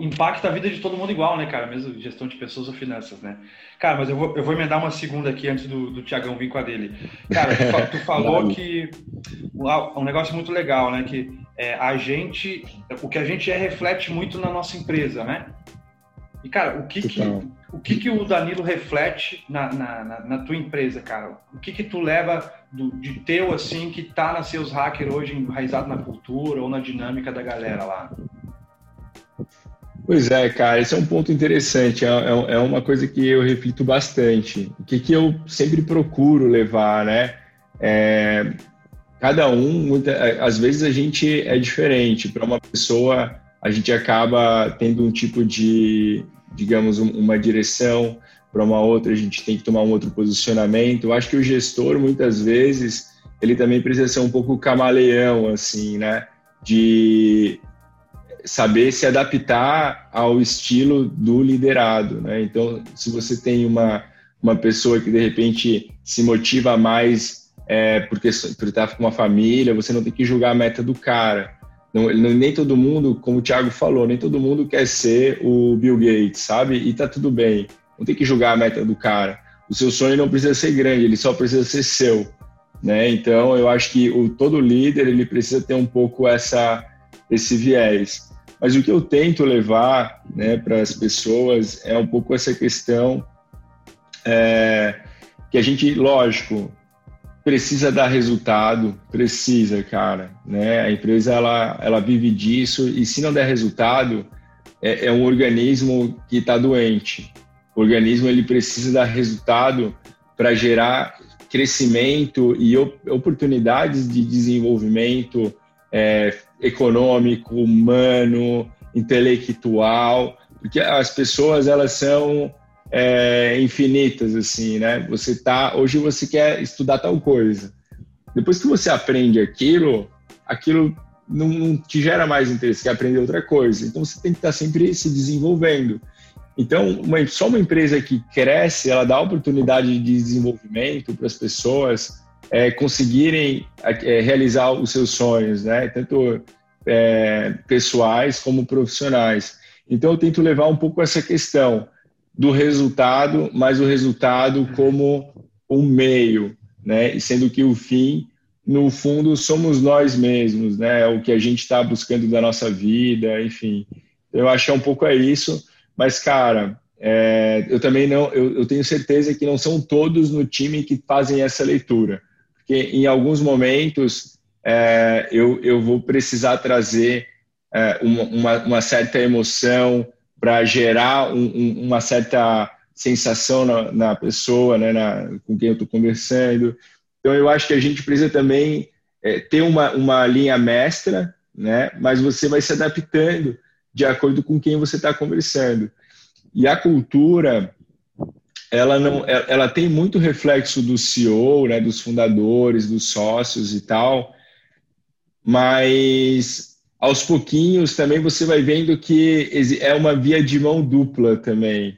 B: impacta a vida de todo mundo igual, né, cara? Mesmo gestão de pessoas ou finanças, né? Cara, mas eu vou, eu vou emendar uma segunda aqui antes do, do Tiagão vir com a dele. Cara, tu, tu falou que um negócio muito legal, né? Que é, a gente, o que a gente é reflete muito na nossa empresa, né? E, cara, o que que, o, que, que o Danilo reflete na, na, na, na tua empresa, cara? O que que tu leva do, de teu, assim, que tá na seus hackers hoje enraizado na cultura ou na dinâmica da galera lá?
C: Pois é, cara, esse é um ponto interessante, é, é, é uma coisa que eu reflito bastante. O que, que eu sempre procuro levar, né? É, cada um, muita, às vezes a gente é diferente. Para uma pessoa, a gente acaba tendo um tipo de, digamos, uma direção, para uma outra a gente tem que tomar um outro posicionamento. Eu acho que o gestor, muitas vezes, ele também precisa ser um pouco camaleão, assim, né? De saber se adaptar ao estilo do liderado, né? Então, se você tem uma, uma pessoa que, de repente, se motiva mais é, porque, por estar com uma família, você não tem que julgar a meta do cara. Não, nem todo mundo, como o Thiago falou, nem todo mundo quer ser o Bill Gates, sabe? E tá tudo bem. Não tem que julgar a meta do cara. o seu sonho não precisa ser grande, ele só precisa ser seu, né? Então, eu acho que o todo líder ele precisa ter um pouco essa esse viés. Mas o que eu tento levar, né, para as pessoas é um pouco essa questão é, que a gente, lógico, precisa dar resultado, precisa, cara, né? A empresa ela ela vive disso e se não der resultado é, é um organismo que está doente, o organismo ele precisa dar resultado para gerar crescimento e oportunidades de desenvolvimento é, econômico, humano, intelectual, porque as pessoas elas são é, infinitas assim, né? Você tá hoje você quer estudar tal coisa, depois que você aprende aquilo, aquilo não, não te gera mais interesse, quer aprender outra coisa. Então você tem que estar sempre se desenvolvendo. Então, uma, só uma empresa que cresce, ela dá oportunidade de desenvolvimento para as pessoas é, conseguirem é, realizar os seus sonhos, né? Tanto é, pessoais como profissionais. Então, eu tento levar um pouco essa questão do resultado, mas o resultado como um meio, né? E sendo que o fim, no fundo, somos nós mesmos, né? É o que a gente está buscando da nossa vida, enfim. Eu acho que é um pouco é isso mas, cara, é, eu também não, eu, eu, tenho certeza que não são todos no time que fazem essa leitura, porque em alguns momentos é, eu, eu vou precisar trazer é, uma, uma, certa emoção para gerar um, um, uma certa sensação na, na pessoa, né, na, com quem eu estou conversando. Então, eu acho que a gente precisa também é, ter uma, uma linha mestra, né, mas você vai se adaptando de acordo com quem você está conversando. E a cultura, ela não, ela tem muito reflexo do CEO, né, dos fundadores, dos sócios e tal, mas aos pouquinhos também você vai vendo que é uma via de mão dupla também.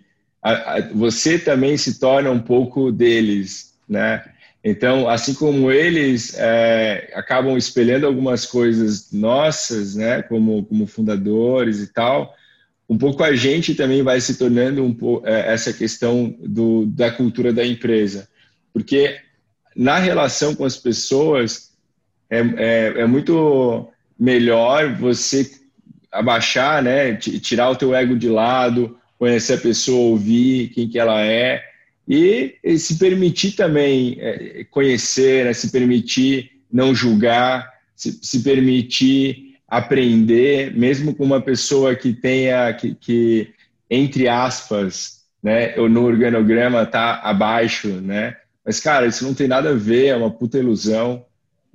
C: Você também se torna um pouco deles, né? Então, assim como eles é, acabam espelhando algumas coisas nossas, né, como, como fundadores e tal, um pouco a gente também vai se tornando um pouco é, essa questão do, da cultura da empresa, porque na relação com as pessoas é, é, é muito melhor você abaixar, né, tirar o teu ego de lado, conhecer a pessoa, ouvir quem que ela é, e, e se permitir também é, conhecer, né, se permitir não julgar, se, se, permitir aprender, mesmo com uma pessoa que tenha, que, que entre aspas, né, no organograma está abaixo, né? Mas, cara, isso não tem nada a ver, é uma puta ilusão,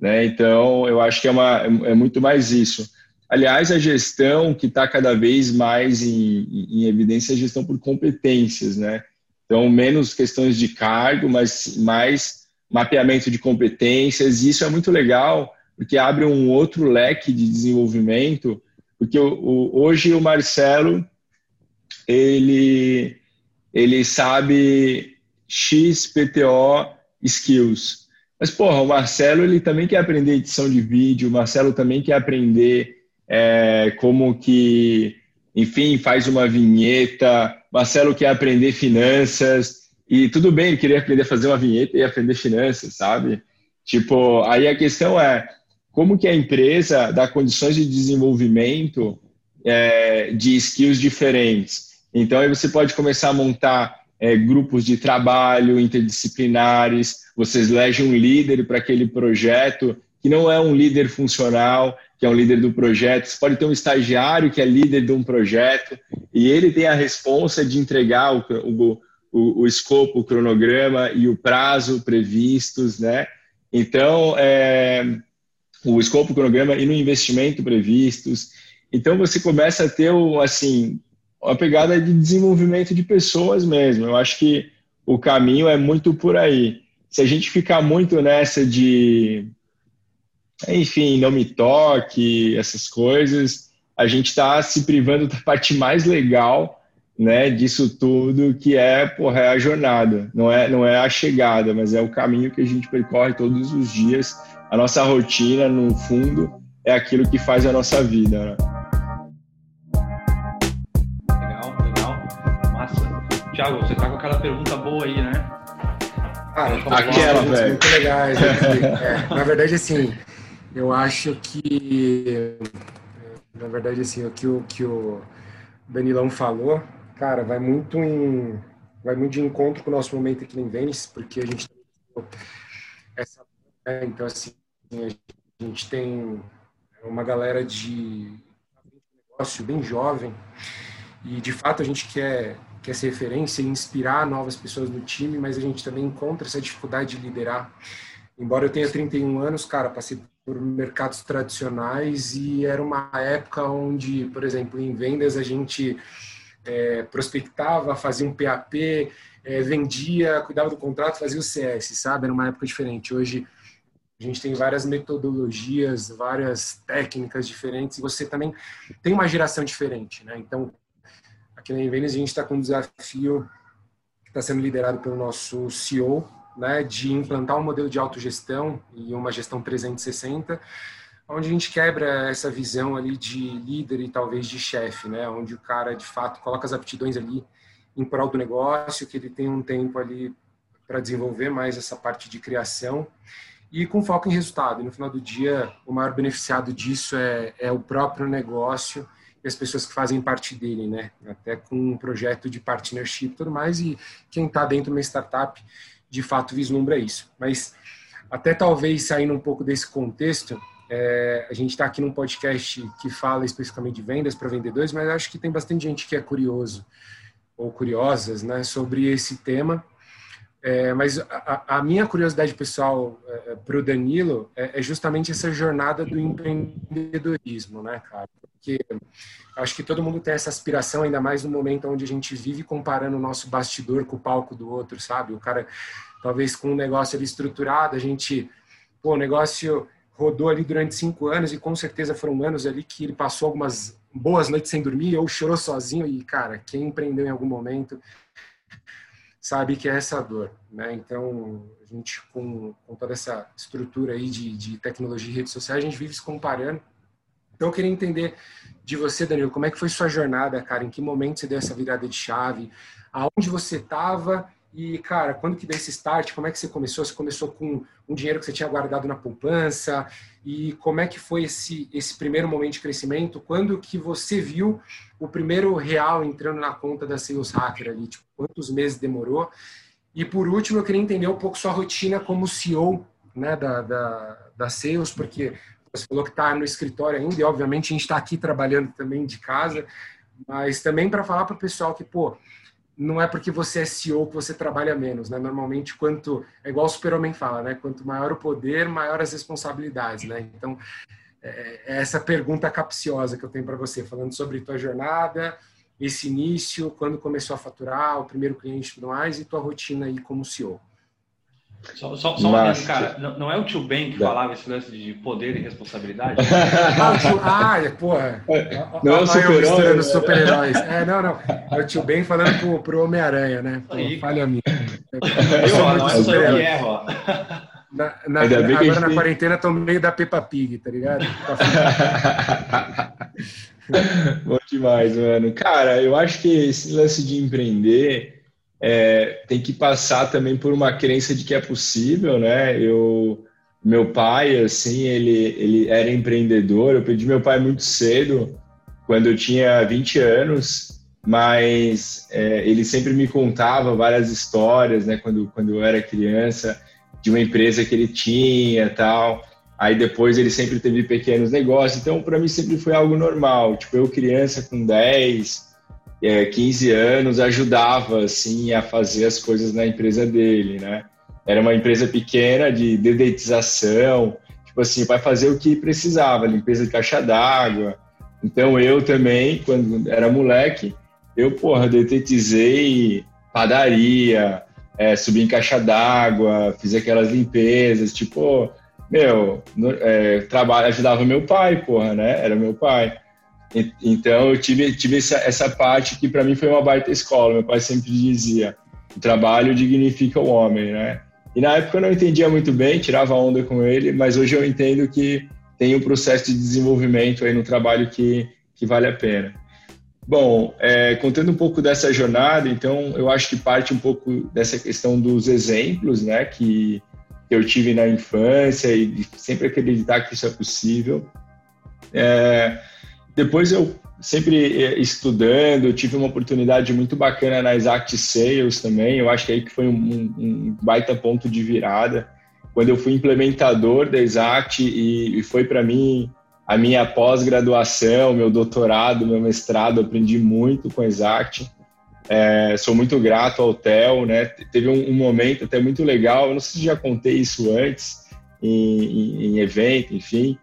C: né? Então, eu acho que é, uma, é muito mais isso. Aliás, a gestão que está cada vez mais em, em evidência é a gestão por competências, né? Então, menos questões de cargo, mas mais mapeamento de competências. E isso é muito legal, porque abre um outro leque de desenvolvimento. Porque o, o, hoje o Marcelo, ele, ele sabe XPTO skills. Mas, porra, o Marcelo ele também quer aprender edição de vídeo, o Marcelo também quer aprender é, como que, enfim, faz uma vinheta, Marcelo quer aprender finanças, e tudo bem, ele queria aprender a fazer uma vinheta e aprender finanças, sabe? Tipo, aí a questão é como que a empresa dá condições de desenvolvimento é, de skills diferentes. Então, aí você pode começar a montar é, grupos de trabalho interdisciplinares, vocês elegem um líder para aquele projeto, que não é um líder funcional, que é um líder do projeto, você pode ter um estagiário que é líder de um projeto, e ele tem a responsa de entregar o, o, o, o escopo, o cronograma e o prazo previstos, né? Então, é, o escopo, o cronograma e no investimento previstos. Então, você começa a ter, assim, uma pegada de desenvolvimento de pessoas mesmo. Eu acho que o caminho é muito por aí. Se a gente ficar muito nessa de enfim, não me toque, essas coisas, a gente está se privando da parte mais legal né, disso tudo, que é, porra, é a jornada, não é, não é a chegada, mas é o caminho que a gente percorre todos os dias. A nossa rotina, no fundo, é aquilo que faz a nossa vida. Né?
B: Tiago, você tá com aquela pergunta boa aí, né?
A: Ah, Aquela, velho. Muito legais. É, na verdade, assim, eu acho que. Na verdade, assim, o que o, que o Danilão falou, cara, vai muito em. Vai muito de encontro com o nosso momento aqui em Vênice, porque a gente essa. É, então, assim, a gente tem uma galera de negócio bem jovem e, de fato, a gente quer quer ser referência e inspirar novas pessoas no time, mas a gente também encontra essa dificuldade de liderar. Embora eu tenha 31 anos, cara, passei por mercados tradicionais e era uma época onde, por exemplo, em vendas a gente é, prospectava, fazia um PAP, é, vendia, cuidava do contrato, fazia o CS, sabe? Era uma época diferente. Hoje a gente tem várias metodologias, várias técnicas diferentes e você também tem uma geração diferente, né? Então, Aqui na Invenis a gente está com um desafio que está sendo liderado pelo nosso CEO, né, de implantar um modelo de autogestão e uma gestão 360, onde a gente quebra essa visão ali de líder e talvez de chefe, né, onde o cara de fato coloca as aptidões ali em prol do negócio, que ele tem um tempo ali para desenvolver mais essa parte de criação e com foco em resultado. E no final do dia, o maior beneficiado disso é, é o próprio negócio e as pessoas que fazem parte dele, né? Até com um projeto de partnership e tudo mais, e quem está dentro de uma startup de fato vislumbra isso. Mas até talvez saindo um pouco desse contexto, é, a gente está aqui num podcast que fala especificamente de vendas para vendedores, mas acho que tem bastante gente que é curioso ou curiosas né, sobre esse tema. É, mas a, a, minha curiosidade pessoal é, para o Danilo é, é, justamente essa jornada do empreendedorismo, né, cara? Porque acho que todo mundo tem essa aspiração, ainda mais no momento onde a gente vive comparando o nosso bastidor com o palco do outro, sabe? O cara, talvez com um negócio ali estruturado, a gente, pô, o negócio rodou ali durante cinco anos e com certeza foram anos ali que ele passou algumas boas noites sem dormir ou chorou sozinho e, cara, quem empreendeu em algum momento sabe que é essa dor, né? Então, a gente com, com toda essa estrutura aí de, de tecnologia e redes sociais, a gente vive se comparando. Então, eu queria entender de você, Danilo, como é que foi sua jornada, cara? Em que momento você deu essa virada de chave? Aonde você estava e, cara, quando que deu esse start? Como é que você começou? Você começou com um dinheiro que você tinha guardado na poupança? E como é que foi esse, esse primeiro momento de crescimento? Quando que você viu o primeiro real entrando na conta da Sales Hacker ali? Tipo, quantos meses demorou? E, por último, eu queria entender um pouco sua rotina como CEO né, da, da, da Sales, porque você falou que está no escritório ainda, e obviamente a gente está aqui trabalhando também de casa, mas também para falar para o pessoal que, pô, não é porque você é CEO que você trabalha menos, né? Normalmente, quanto é igual o Super-Homem fala, né? Quanto maior o poder, maior as responsabilidades, né? Então, é, é essa pergunta capciosa que eu tenho para você, falando sobre tua jornada, esse início, quando começou a faturar, o primeiro cliente e tudo mais, e tua rotina aí como CEO.
B: Só, só, só Mas, um cara, não, não, é o tio Ben que falava esse lance de poder e responsabilidade?
A: ah, tio, ah, é, porra. Não é o super-herói. Né? super-heróis. É, não, não. É o tio Ben falando pro, pro Homem-Aranha, né? Pô, falha minha. Eu, ó, não é só eu que erro, ó. Na, na, agora na tem... quarentena tô meio da Peppa Pig, tá ligado?
C: Bom demais, mano. Cara, eu acho que esse lance de empreender é, tem que passar também por uma crença de que é possível, né? Eu, meu pai, assim, ele, ele era empreendedor. Eu perdi meu pai muito cedo, quando eu tinha 20 anos, mas é, ele sempre me contava várias histórias, né? Quando, quando eu era criança, de uma empresa que ele tinha, tal. Aí depois ele sempre teve pequenos negócios. Então, para mim sempre foi algo normal. Tipo, eu criança com 10, é, 15 anos ajudava assim a fazer as coisas na empresa dele, né? Era uma empresa pequena de dedetização, tipo assim, vai fazer o que precisava, limpeza de caixa d'água. Então eu também, quando era moleque, eu, porra, detetizei padaria, é, subi em caixa d'água, fiz aquelas limpezas, tipo, meu, é, trabalho, ajudava meu pai, porra, né? Era meu pai. Então eu tive, tive essa, essa parte que para mim foi uma baita escola. Meu pai sempre dizia: o trabalho dignifica o homem, né? E na época eu não entendia muito bem, tirava onda com ele, mas hoje eu entendo que tem um processo de desenvolvimento aí no trabalho que, que vale a pena. Bom, é, contando um pouco dessa jornada, então eu acho que parte um pouco dessa questão dos exemplos, né, que, eu tive na infância e sempre acreditar que isso é possível. É, depois eu sempre é, estudando, tive uma oportunidade muito bacana na Exact Sales também, eu acho que aí que foi um, um baita ponto de virada, quando eu fui implementador da Exact e, e foi para mim a minha pós-graduação, meu doutorado, meu mestrado, aprendi muito com Exact. É, sou muito grato ao TEL, né? Teve um, um, momento até muito legal, eu não sei se já contei isso antes, em, em, em evento, enfim,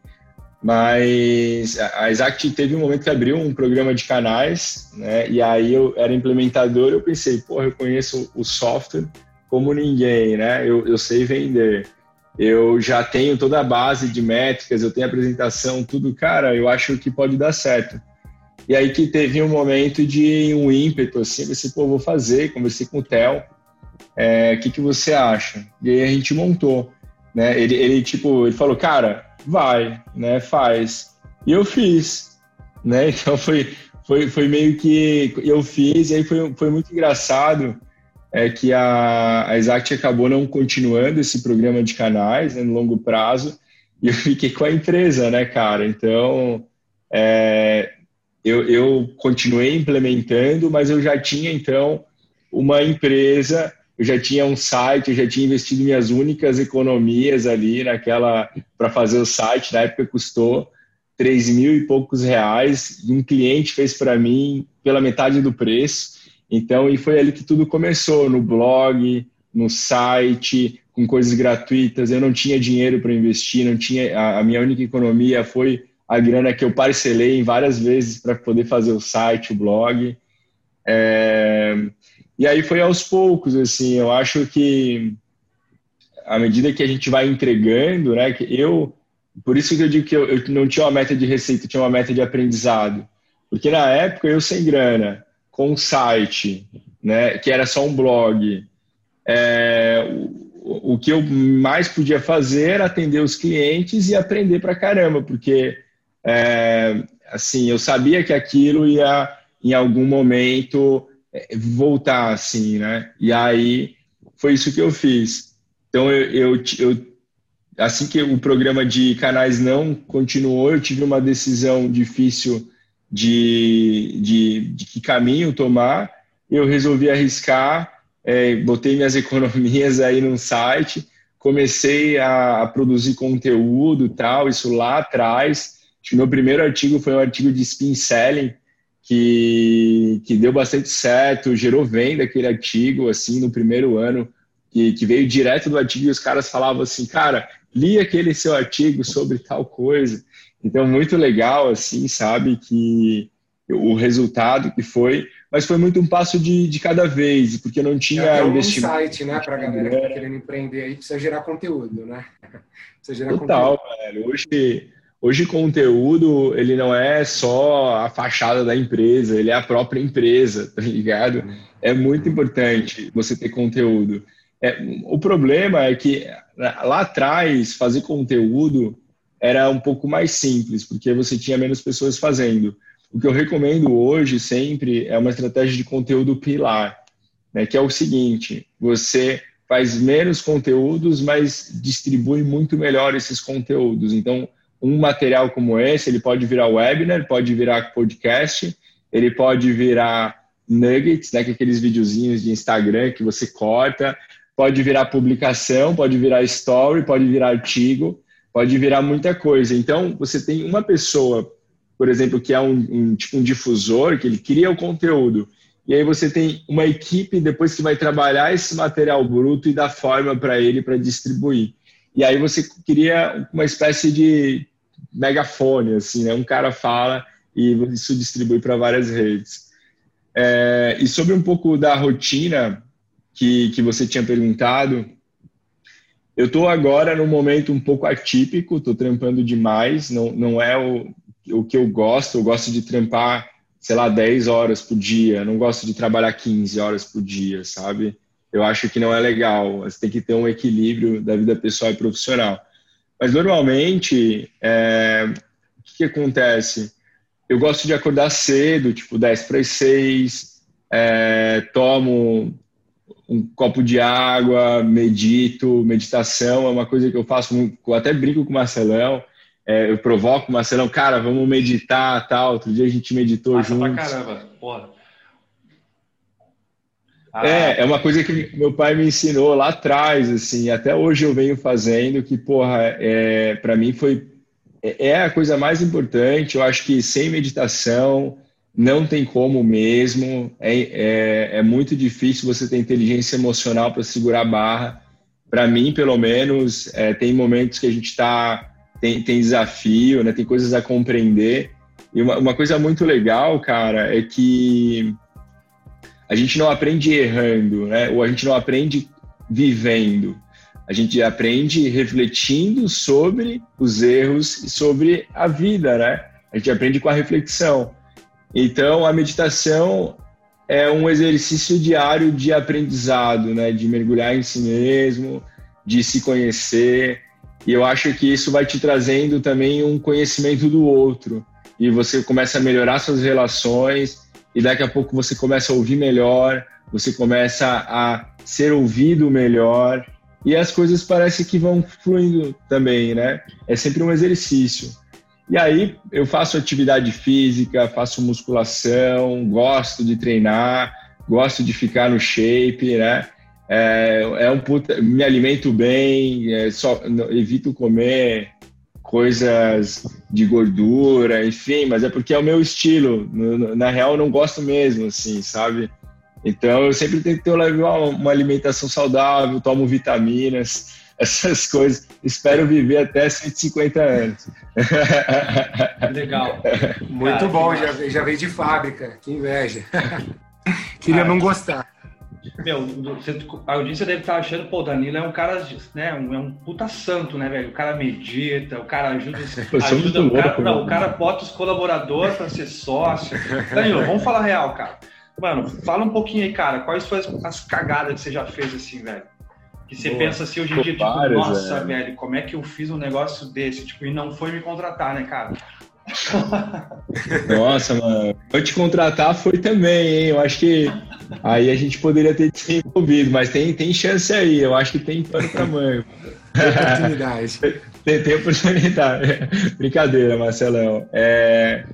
C: mas a Exact teve um momento que abriu um programa de canais, né? E aí eu era implementador, eu pensei, porra, eu conheço o software como ninguém, né? Eu, eu sei vender eu já tenho toda a base de métricas, eu tenho apresentação, tudo, cara, eu acho que pode dar certo. E aí que teve um momento de um ímpeto, assim, eu pô, vou fazer, conversei com o Theo, o é, que, que você acha? E aí a gente montou, né, ele, ele, tipo, ele falou, cara, vai, né, faz. E eu fiz, né, então foi, foi, foi meio que eu fiz, e aí foi, foi muito engraçado, é que a, a Exact acabou não continuando esse programa de canais né, no longo prazo e eu fiquei com a empresa, né, cara? Então, é, eu, eu continuei implementando, mas eu já tinha, então, uma empresa, eu já tinha um site, eu já tinha investido minhas únicas economias ali naquela, para fazer o site, na época custou 3 mil e poucos reais, e um cliente fez para mim pela metade do preço, então, e foi ali que tudo começou, no blog, no site, com coisas gratuitas. Eu não tinha dinheiro para investir, não tinha a, a, minha única economia foi a grana que eu parcelei em várias vezes para poder fazer o site, o blog. É, e aí foi aos poucos, assim, eu acho que à medida que a gente vai entregando, né, que eu, por isso que eu digo que eu, eu não tinha uma meta de receita, tinha uma meta de aprendizado. Porque na época eu sem grana, com um site, né, que era só um blog, é, o, o, que eu mais podia fazer era atender os clientes e aprender para caramba, porque é, assim eu sabia que aquilo ia em algum momento voltar assim, né? E aí foi isso que eu fiz. Então eu, eu, eu assim que o programa de canais não continuou, eu tive uma decisão difícil de, de, de que caminho tomar, eu resolvi arriscar, é, botei minhas economias aí no site, comecei a, a produzir conteúdo tal, isso lá atrás. Meu primeiro artigo foi um artigo de spin selling, que, que deu bastante certo, gerou venda aquele artigo, assim, no primeiro ano, que, que veio direto do artigo e os caras falavam assim, cara, li aquele seu artigo sobre tal coisa. Então, muito legal, assim, sabe, que o resultado que foi, mas foi muito um passo de, de cada vez, porque não tinha
A: é, investimento. um site, né, para a galera que está querendo empreender aí, precisa gerar conteúdo, né?
C: Precisa gerar Total, conteúdo. velho. Hoje, hoje, conteúdo, ele não é só a fachada da empresa, ele é a própria empresa, tá ligado? É muito importante você ter conteúdo. É, o problema é que lá atrás, fazer conteúdo era um pouco mais simples, porque você tinha menos pessoas fazendo. O que eu recomendo hoje sempre é uma estratégia de conteúdo pilar, né, que é o seguinte: você faz menos conteúdos, mas distribui muito melhor esses conteúdos. Então, um material como esse, ele pode virar webinar, pode virar podcast, ele pode virar nuggets, né, que é aqueles videozinhos de Instagram que você corta, pode virar publicação, pode virar story, pode virar artigo pode virar muita coisa. Então, você tem uma pessoa, por exemplo, que é um, um, tipo um difusor, que ele cria o conteúdo, e aí você tem uma equipe depois que vai trabalhar esse material bruto e dar forma para ele para distribuir. E aí você cria uma espécie de megafone, assim, né? Um cara fala e isso distribui para várias redes. É, e sobre um pouco da rotina que, que você tinha perguntado, eu estou agora num momento um pouco atípico, estou trampando demais, não, não é o, o que eu gosto, eu gosto de trampar, sei lá, 10 horas por dia, não gosto de trabalhar 15 horas por dia, sabe? Eu acho que não é legal, você tem que ter um equilíbrio da vida pessoal e profissional. Mas normalmente, é, o que, que acontece? eu gosto de acordar cedo, tipo 10 para as 6, é, tomo um copo de água, medito, meditação é uma coisa que eu faço, eu até brinco com o Marcelão, é, eu provoco o Marcelão, cara, vamos meditar, tal. Outro dia a gente meditou Passa juntos. Pra caramba, porra. Ah. É, é uma coisa que meu pai me ensinou lá atrás, assim, até hoje eu venho fazendo, que, porra, é, para mim foi, é, é a coisa mais importante, eu acho que sem meditação não tem como mesmo, é, é, é muito difícil você ter inteligência emocional para segurar a barra, para mim, pelo menos, é, tem momentos que a gente está tem, tem desafio, né? Tem coisas a compreender. E uma, uma coisa muito legal, cara, é que a gente não aprende errando, né? Ou a gente não aprende vivendo. A gente aprende refletindo sobre os erros e sobre a vida, né? A gente aprende com a reflexão. Então, a meditação é um exercício diário de aprendizado, né? De mergulhar em si mesmo, de se conhecer, e eu acho que isso vai te trazendo também um conhecimento do outro. E você começa a melhorar suas relações, e daqui a pouco você começa a ouvir melhor, você começa a ser ouvido melhor, e as coisas parecem que vão fluindo também, né? É sempre um exercício. E aí eu faço atividade física, faço musculação, gosto de treinar, gosto de ficar no shape, né? é, é um puta, me alimento bem, é, só evito comer coisas de gordura, enfim, mas é porque é o meu estilo. Na real, eu não gosto mesmo, assim, sabe? Então, eu sempre tento ter uma, uma alimentação saudável, tomo vitaminas, essas coisas. Espero viver até 150 anos.
A: Legal. Muito Cara, bom, já, já veio de fábrica, que inveja. Queria não gostar.
B: Meu, a audiência deve estar achando, pô, Danilo é um cara, né, um, é um puta santo, né, velho? O cara medita, o cara ajuda, ajuda o cara, não, o cara bota os colaboradores para ser sócio. Danilo, vamos falar real, cara. Mano, fala um pouquinho aí, cara, quais foram as, as cagadas que você já fez assim, velho? Que você Boa, pensa assim hoje em dia, tipo, várias, nossa, é. velho, como é que eu fiz um negócio desse? Tipo, e não foi me contratar, né, cara?
C: Nossa, mano. Eu te contratar foi também, hein? Eu acho que aí a gente poderia ter se envolvido, mas tem, tem chance aí. Eu acho que tem pano pra mãe. Tem oportunidade. tem, tem oportunidade. Brincadeira, Marcelão. É...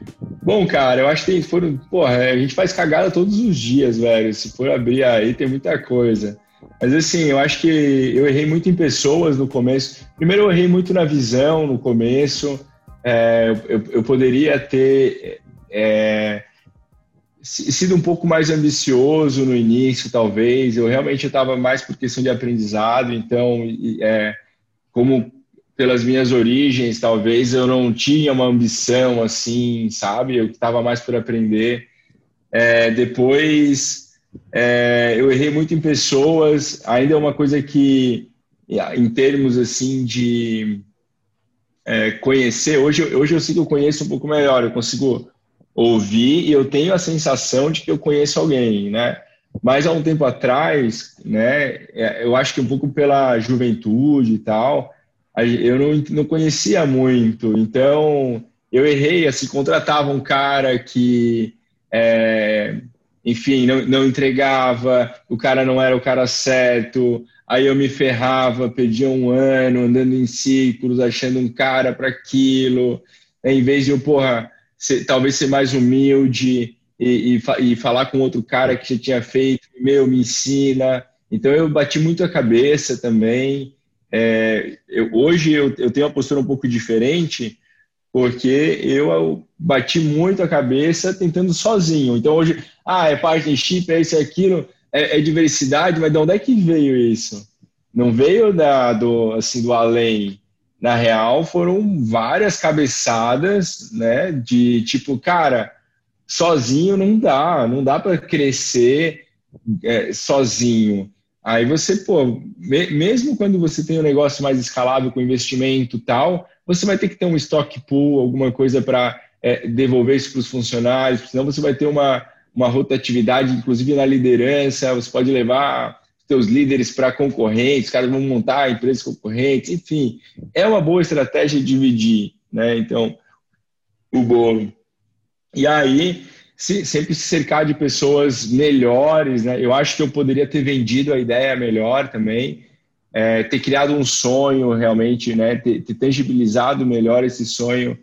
C: Bom, cara, eu acho que tem, foram. Porra, a gente faz cagada todos os dias, velho. Se for abrir aí, tem muita coisa. Mas assim, eu acho que eu errei muito em pessoas no começo. Primeiro, eu errei muito na visão no começo é, eu, eu, poderia ter é, sido um pouco mais ambicioso no início, talvez. Eu realmente estava mais por questão de aprendizado, então, é, como pelas minhas origens, talvez eu não tinha uma ambição assim, sabe? Eu estava mais por aprender. É, depois, é, eu errei muito em pessoas. Ainda é uma coisa que, em termos assim de é, conhecer, hoje, hoje eu que eu conheço um pouco melhor, eu consigo ouvir e eu tenho a sensação de que eu conheço alguém, né? Mas há um tempo atrás, né, é, eu acho que um pouco pela juventude e tal, eu não, não conhecia muito, então eu errei, assim, contratava um cara que, é, enfim, não, não entregava, o cara não era o cara certo, aí eu me ferrava, perdia um ano andando em círculos, achando um cara para aquilo, em vez de eu, porra, ser, talvez ser mais humilde e, e, e, falar com outro cara que já tinha feito, meu, me ensina. Então eu bati muito a cabeça também. É, eu, hoje eu, eu tenho uma postura um pouco diferente, porque eu bati muito a cabeça tentando sozinho. Então hoje, ah, é partnership, é isso e aquilo é, é, diversidade, mas de onde é que veio isso? Não veio da, do, assim, do além. Na real, foram várias cabeçadas, né? De tipo, cara, sozinho não dá, não dá para crescer é, sozinho. Aí você, pô, me, mesmo quando você tem um negócio mais escalável com investimento tal, você vai ter que ter um stock pool, alguma coisa para é, devolver isso para os funcionários, senão você vai ter uma, uma rotatividade, inclusive na liderança, você pode levar seus líderes para concorrentes, os caras vão montar empresas concorrentes, enfim, é uma boa estratégia dividir, né? Então, o bolo. E aí, se, sempre se cercar de pessoas melhores, né? Eu acho que eu poderia ter vendido a ideia melhor também, é, ter criado um sonho realmente, né? Ter, ter tangibilizado melhor esse sonho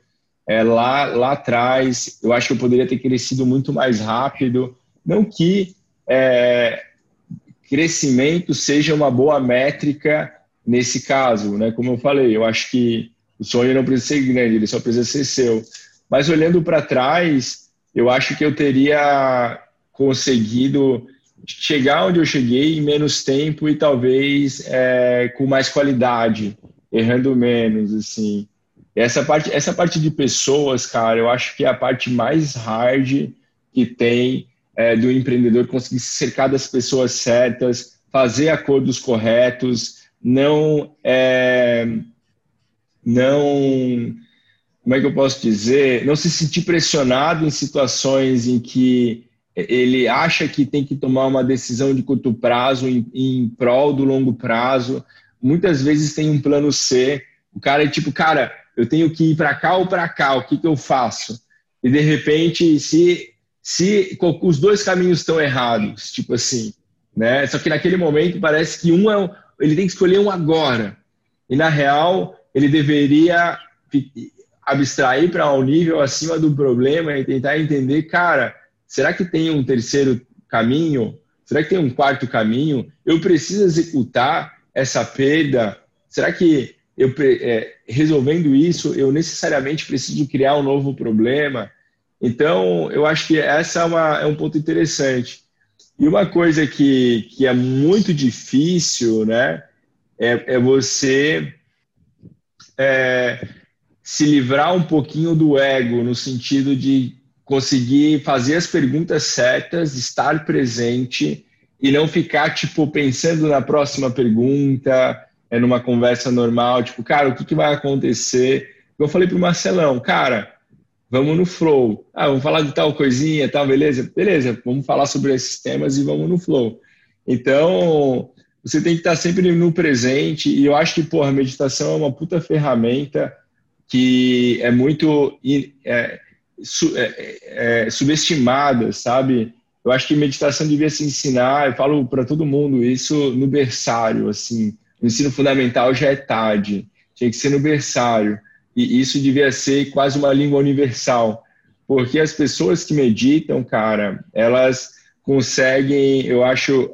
C: é, lá, lá atrás. Eu acho que eu poderia ter crescido muito mais rápido. Não que é, crescimento seja uma boa métrica nesse caso, né? Como eu falei, eu acho que o sonho não precisa ser grande, ele só precisa ser seu. Mas olhando para trás, eu acho que eu teria conseguido chegar onde eu cheguei em menos tempo e talvez é, com mais qualidade, errando menos, assim. Essa parte, essa parte de pessoas, cara, eu acho que é a parte mais hard que tem é, do empreendedor conseguir se cercar das pessoas certas, fazer acordos corretos, não é, não como é que eu posso dizer, não se sentir pressionado em situações em que ele acha que tem que tomar uma decisão de curto prazo em, em prol do longo prazo. Muitas vezes tem um plano C. O cara é tipo, cara, eu tenho que ir para cá ou para cá, o que, que eu faço? E de repente, se, se os dois caminhos estão errados, tipo assim, né? Só que naquele momento parece que um é, ele tem que escolher um agora. E na real, ele deveria abstrair para um nível acima do problema e tentar entender, cara, será que tem um terceiro caminho? Será que tem um quarto caminho? Eu preciso executar essa perda? Será que eu é, resolvendo isso eu necessariamente preciso criar um novo problema? Então, eu acho que essa é, uma, é um ponto interessante. E uma coisa que, que é muito difícil, né, é, é você é, se livrar um pouquinho do ego, no sentido de conseguir fazer as perguntas certas, estar presente e não ficar, tipo, pensando na próxima pergunta, é numa conversa normal, tipo, cara, o que, que vai acontecer? Eu falei pro Marcelão, cara, vamos no flow. Ah, vamos falar de tal coisinha, tal, beleza? Beleza, vamos falar sobre esses temas e vamos no flow. Então, você tem que estar sempre no presente e eu acho que, porra, a meditação é uma puta ferramenta que é muito é, su, é, é, subestimada, sabe? Eu acho que meditação devia se ensinar, eu falo para todo mundo isso no berçário, assim, no ensino fundamental já é tarde, tinha que ser no berçário, e isso devia ser quase uma língua universal, porque as pessoas que meditam, cara, elas conseguem, eu acho,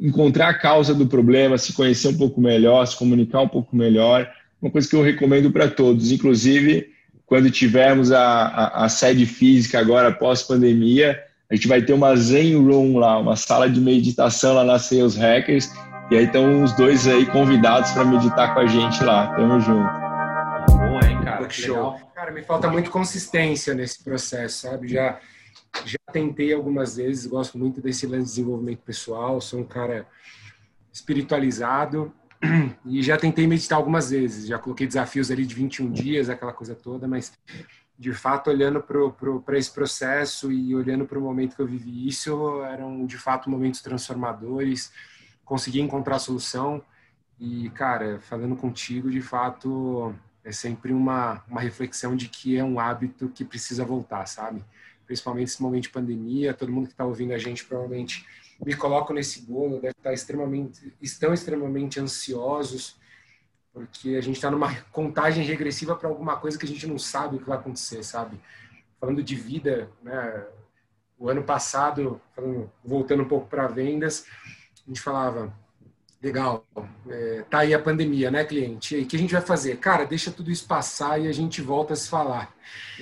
C: encontrar a causa do problema, se conhecer um pouco melhor, se comunicar um pouco melhor, uma coisa que eu recomendo para todos, inclusive quando tivermos a, a, a sede física agora pós-pandemia, a gente vai ter uma Zen Room lá, uma sala de meditação lá na Sales Hackers, e aí estão os dois aí convidados para meditar com a gente lá. Tamo junto.
A: Boa, hein, cara? Que show. Cara, me falta muito consistência nesse processo, sabe? Já, já tentei algumas vezes, gosto muito desse lance de desenvolvimento pessoal, sou um cara espiritualizado, e já tentei meditar algumas vezes, já coloquei desafios ali de 21 dias, aquela coisa toda, mas de fato, olhando para esse processo e olhando para o momento que eu vivi isso, eram de fato momentos transformadores, consegui encontrar solução e, cara, falando contigo, de fato, é sempre uma, uma reflexão de que é um hábito que precisa voltar, sabe? Principalmente nesse momento de pandemia, todo mundo que está ouvindo a gente provavelmente me coloco nesse bolo, deve estar extremamente, estão extremamente ansiosos, porque a gente está numa contagem regressiva para alguma coisa que a gente não sabe o que vai acontecer, sabe? Falando de vida, né? O ano passado, falando, voltando um pouco para vendas, a gente falava, legal, é, tá aí a pandemia, né, cliente? E aí, o que a gente vai fazer? Cara, deixa tudo isso passar e a gente volta a se falar.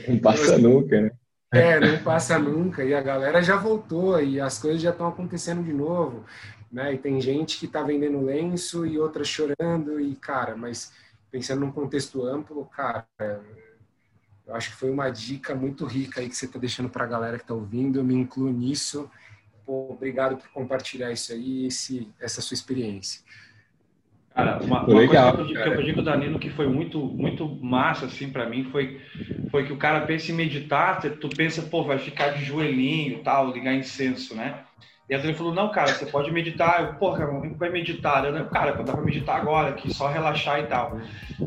C: Não passa então, nunca, né?
A: É, não passa nunca. E a galera já voltou e as coisas já estão acontecendo de novo. Né? E tem gente que está vendendo lenço e outras chorando. E, cara, mas pensando num contexto amplo, cara, eu acho que foi uma dica muito rica aí que você está deixando para a galera que está ouvindo. Eu me incluo nisso. Pô, obrigado por compartilhar isso aí, esse, essa sua experiência.
B: Cara, uma, uma legal, coisa que eu, que eu pedi com o Danilo que foi muito, muito massa, assim, para mim, foi, foi que o cara pensa em meditar, tu pensa, pô, vai ficar de joelhinho tal, ligar incenso, né? E aí ele falou, não, cara, você pode meditar. Eu, porra, como vai meditar? Eu, cara, dá pra meditar agora, aqui, só relaxar e tal.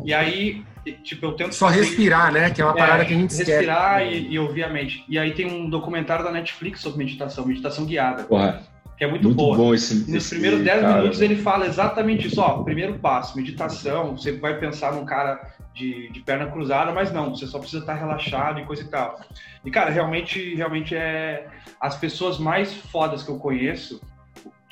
B: E aí, tipo, eu tento.
A: Só respirar, né? Que é uma é, parada que a gente
B: Respirar e, e, ouvir a mente. E aí tem um documentário da Netflix sobre meditação, meditação guiada.
C: Porra.
B: Que é muito,
C: muito
B: boa.
C: bom esse,
B: nos primeiros 10 minutos ele fala exatamente isso. Ó, primeiro passo, meditação. Você vai pensar num cara de, de perna cruzada, mas não, você só precisa estar relaxado e coisa e tal. E, cara, realmente, realmente é. As pessoas mais fodas que eu conheço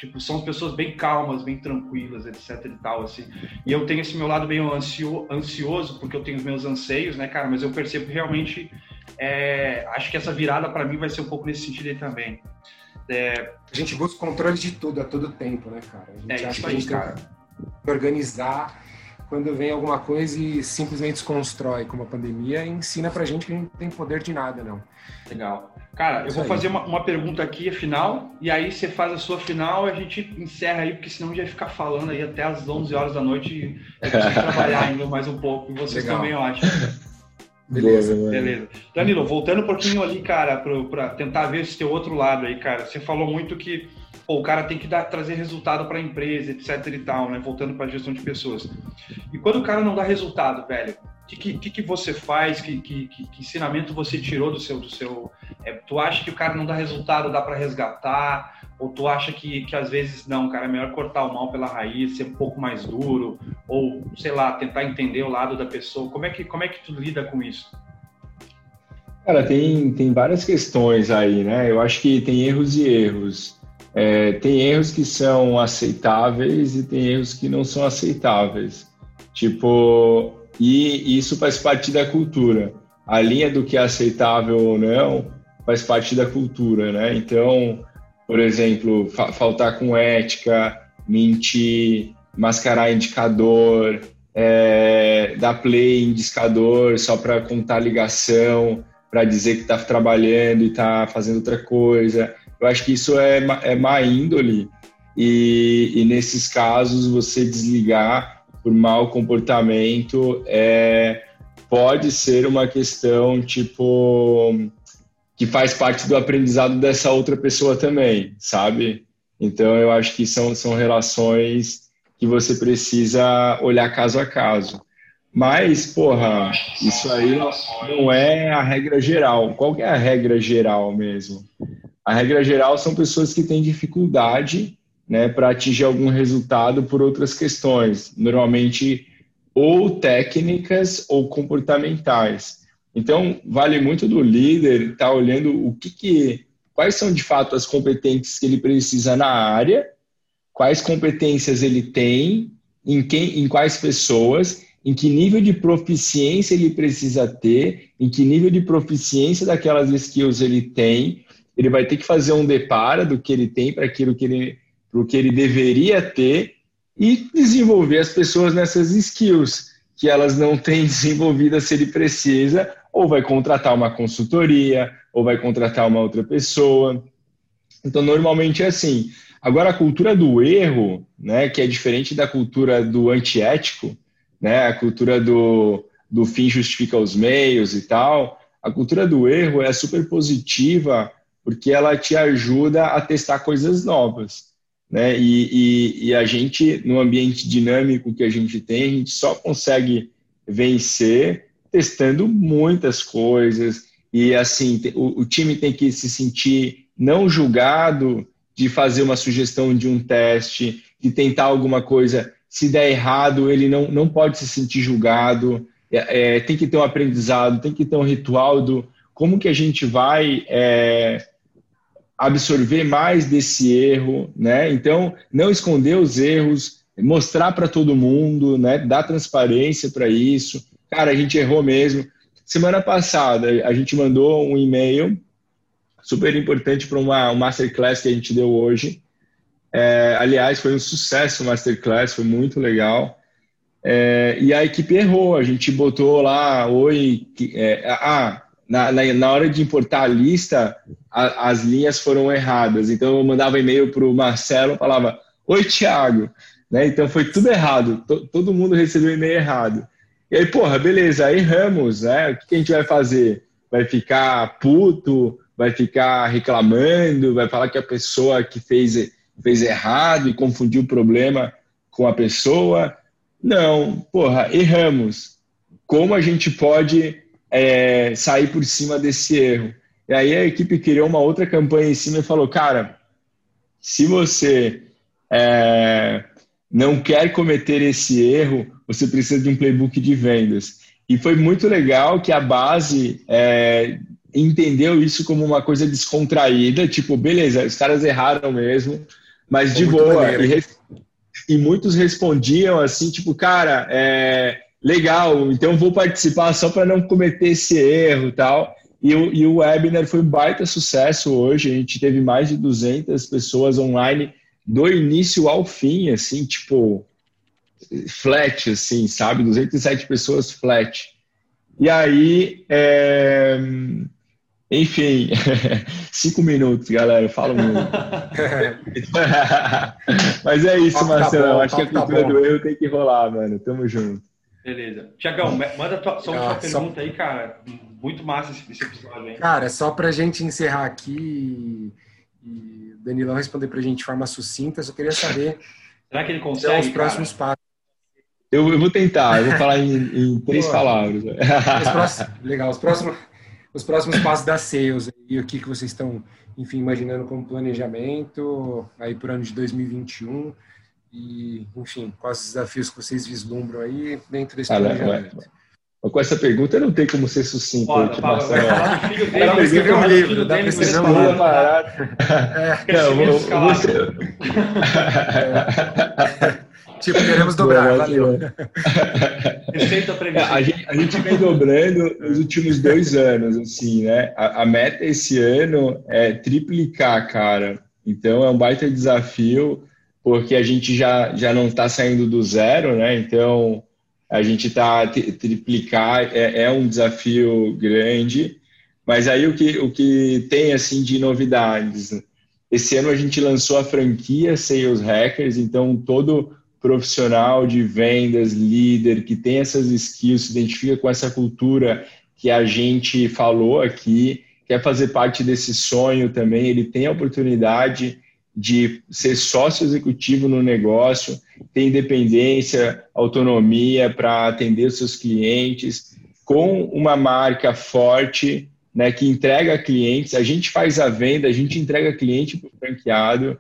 B: Tipo, são pessoas bem calmas, bem tranquilas, etc e tal, assim. E eu tenho esse meu lado meio ansio, ansioso, porque eu tenho os meus anseios, né, cara? Mas eu percebo que realmente, é, acho que essa virada para mim vai ser um pouco nesse sentido aí também.
A: É... A gente busca controle de tudo a todo tempo, né, cara? A gente
B: é acha que a gente cara. Tem
A: que organizar quando vem alguma coisa e simplesmente desconstrói, como a pandemia, e ensina pra gente que a gente não tem poder de nada, não.
B: Legal. Cara, eu vou fazer uma, uma, pergunta aqui, final, e aí você faz a sua final e a gente encerra aí, porque senão a gente vai ficar falando aí até as 11 horas da noite e eu preciso trabalhar ainda mais um pouco, e vocês Legal. também, eu acho.
A: Beleza,
B: beleza. Danilo, voltando um pouquinho ali, cara, para tentar ver esse teu outro lado aí, cara. Você falou muito que pô, o cara tem que dar, trazer resultado para a empresa, etc e tal, né? Voltando para a gestão de pessoas. E quando o cara não dá resultado, velho, o que, que, que, você faz? Que, que, que, ensinamento você tirou do seu. Do seu é, tu acha que o cara não dá resultado, dá para resgatar? Ou tu acha que, que às vezes não, cara, é melhor cortar o mal pela raiz, ser um pouco mais duro? Ou, sei lá, tentar entender o lado da pessoa? Como é que, como é que tu lida com isso?
C: Cara, tem, tem várias questões aí, né? Eu acho que tem erros e erros. É, tem erros que são aceitáveis e tem erros que não são aceitáveis. Tipo, e isso faz parte da cultura. A linha do que é aceitável ou não faz parte da cultura, né? Então, por exemplo, fa faltar com ética, mentir, mascarar indicador, é, dar play em discador só para contar ligação, para dizer que está trabalhando e está fazendo outra coisa. Eu acho que isso é, é má índole e, e nesses casos você desligar por mau comportamento é, pode ser uma questão tipo que faz parte do aprendizado dessa outra pessoa também, sabe? Então eu acho que são, são relações que você precisa olhar caso a caso. Mas, porra, isso aí não é a regra geral. Qual é a regra geral mesmo? A regra geral são pessoas que têm dificuldade né, para atingir algum resultado por outras questões, normalmente ou técnicas ou comportamentais. Então, vale muito do líder estar tá olhando o que, que quais são de fato as competências que ele precisa na área, quais competências ele tem, em quem, em quais pessoas, em que nível de proficiência ele precisa ter, em que nível de proficiência daquelas skills ele tem. Ele vai ter que fazer um depara do que ele tem para aquilo que ele para o que ele deveria ter e desenvolver as pessoas nessas skills que elas não têm desenvolvidas se ele precisa, ou vai contratar uma consultoria, ou vai contratar uma outra pessoa. Então, normalmente é assim. Agora, a cultura do erro, né, que é diferente da cultura do antiético, né, a cultura do, do fim justifica os meios e tal, a cultura do erro é super positiva porque ela te ajuda a testar coisas novas. Né? E, e, e, a gente, no ambiente dinâmico que a gente tem, a gente só consegue vencer testando muitas coisas. E assim, o, o time tem que se sentir não julgado de fazer uma sugestão de um teste, de tentar alguma coisa. Se der errado, ele não, não pode se sentir julgado. É, é, tem que ter um aprendizado, tem que ter um ritual do como que a gente vai é, absorver mais desse erro, né? Então, não esconder os erros, mostrar para todo mundo, né? Dar transparência para isso. Cara, a gente errou mesmo. Semana passada, a gente mandou um e-mail super importante para uma um masterclass que a gente deu hoje. É, aliás, foi um sucesso o masterclass, foi muito legal. É, e a equipe errou, a gente botou lá, oi, é, ah, na, na, na, hora de importar a lista, a, as linhas foram erradas. Então eu mandava e-mail para o Marcelo, falava, oi Thiago, né? Então foi tudo errado, T todo mundo recebeu e-mail errado. E aí, porra, beleza, erramos, né? O que a gente vai fazer? Vai ficar puto, vai ficar reclamando, vai falar que a pessoa que fez, fez errado e confundiu o problema com a pessoa? Não, porra, erramos como a gente pode é, sair por cima desse erro. E aí a equipe criou uma outra campanha em cima e falou, cara, se você é, não quer cometer esse erro, você precisa de um playbook de vendas. E foi muito legal que a base é, entendeu isso como uma coisa descontraída, tipo, beleza, os caras erraram mesmo, mas de boa. E, e, muitos respondiam assim, tipo, cara, é, legal, então vou participar só para não cometer esse erro tal. E o, e o webinar foi um baita sucesso hoje, a gente teve mais de 200 pessoas online do início ao fim, assim, tipo, flat, assim, sabe? 207 pessoas flat. E aí, é... enfim, cinco minutos, galera, falo muito. Mas é isso, tá Marcelo. Acho que a tá cultura tá do erro tem que rolar, mano. Tamo junto.
B: Beleza. Tiagão, manda tua, só uma ah, pergunta só... aí, cara. Muito massa esse, esse episódio, hein?
A: Cara, só pra gente encerrar aqui e o Danilão responder pra gente de forma sucinta, eu só queria saber.
B: Será que ele consegue?
A: Os próximos
B: cara?
A: passos.
C: Eu, eu, vou tentar, eu vou falar em, em três palavras.
A: Os próximos, legal, os próximos, os próximos passos da Sales e o que, que vocês estão, enfim, imaginando como planejamento aí por ano de 2021 e, enfim, quais os desafios que vocês vislumbram aí dentro desse ah, planejamento.
C: Com essa pergunta não tem como ser sucinto. Bora,
A: tipo, fala, fala, filho dele, dá para escrever um livro, dá para escrever um livro. É, vou, vou ser... Tipo, queremos dobrar, valeu.
B: Receita
C: A gente, a gente vem dobrando nos últimos dois anos, assim, né? A, a, meta esse ano é triplicar, cara. Então é um baita desafio, porque a gente já, já não está saindo do zero, né? Então a gente está triplicar é, é um desafio grande. Mas aí o que, o que tem assim de novidades? Esse ano a gente lançou a franquia Sales Hackers, então todo profissional de vendas, líder, que tem essas skills, se identifica com essa cultura que a gente falou aqui, quer fazer parte desse sonho também, ele tem a oportunidade de ser sócio executivo no negócio, tem independência, autonomia para atender os seus clientes, com uma marca forte, né, que entrega clientes. A gente faz a venda, a gente entrega cliente para o franqueado.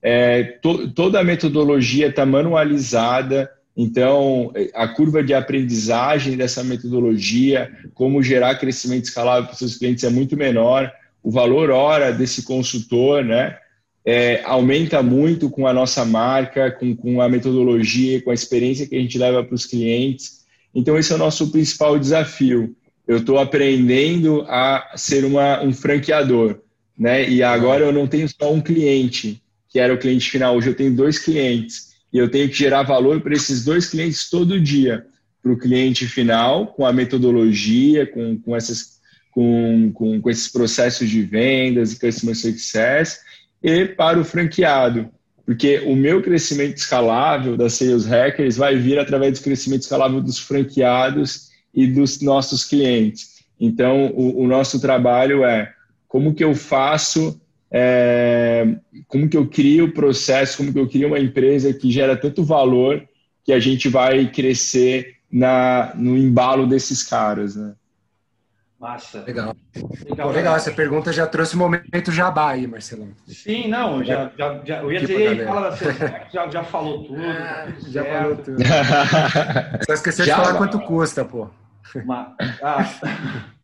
C: É, to, toda a metodologia está manualizada, então a curva de aprendizagem dessa metodologia, como gerar crescimento escalável para os seus clientes é muito menor. O valor hora desse consultor, né? É, aumenta muito com a nossa marca, com, com a metodologia, com a experiência que a gente leva para os clientes. Então, esse é o nosso principal desafio. Eu estou aprendendo a ser uma, um franqueador, né? E agora eu não tenho só um cliente, que era o cliente final. Hoje eu tenho dois clientes e eu tenho que gerar valor para esses dois clientes todo dia. Para o cliente final, com a metodologia, com, com, essas, com, com, com esses processos de vendas e customer success, e para o franqueado. Porque o meu crescimento escalável da Sales Hackers vai vir através do crescimento escalável dos franqueados e dos nossos clientes. Então, o, o nosso trabalho é como que eu faço é, como que eu crio o processo, como que eu crio uma empresa que gera tanto valor que a gente vai crescer na, no embalo desses caras, né?
B: Massa.
A: Legal. Legal, Pô, legal. essa pergunta já trouxe o momento jabá aí, Marcelão.
B: Sim, não, já, já, já eu ia dizer, fala, já, já falou tudo. É,
A: já falou tudo. Só esqueceu de falar quanto custa, pô.
B: Uma, ah,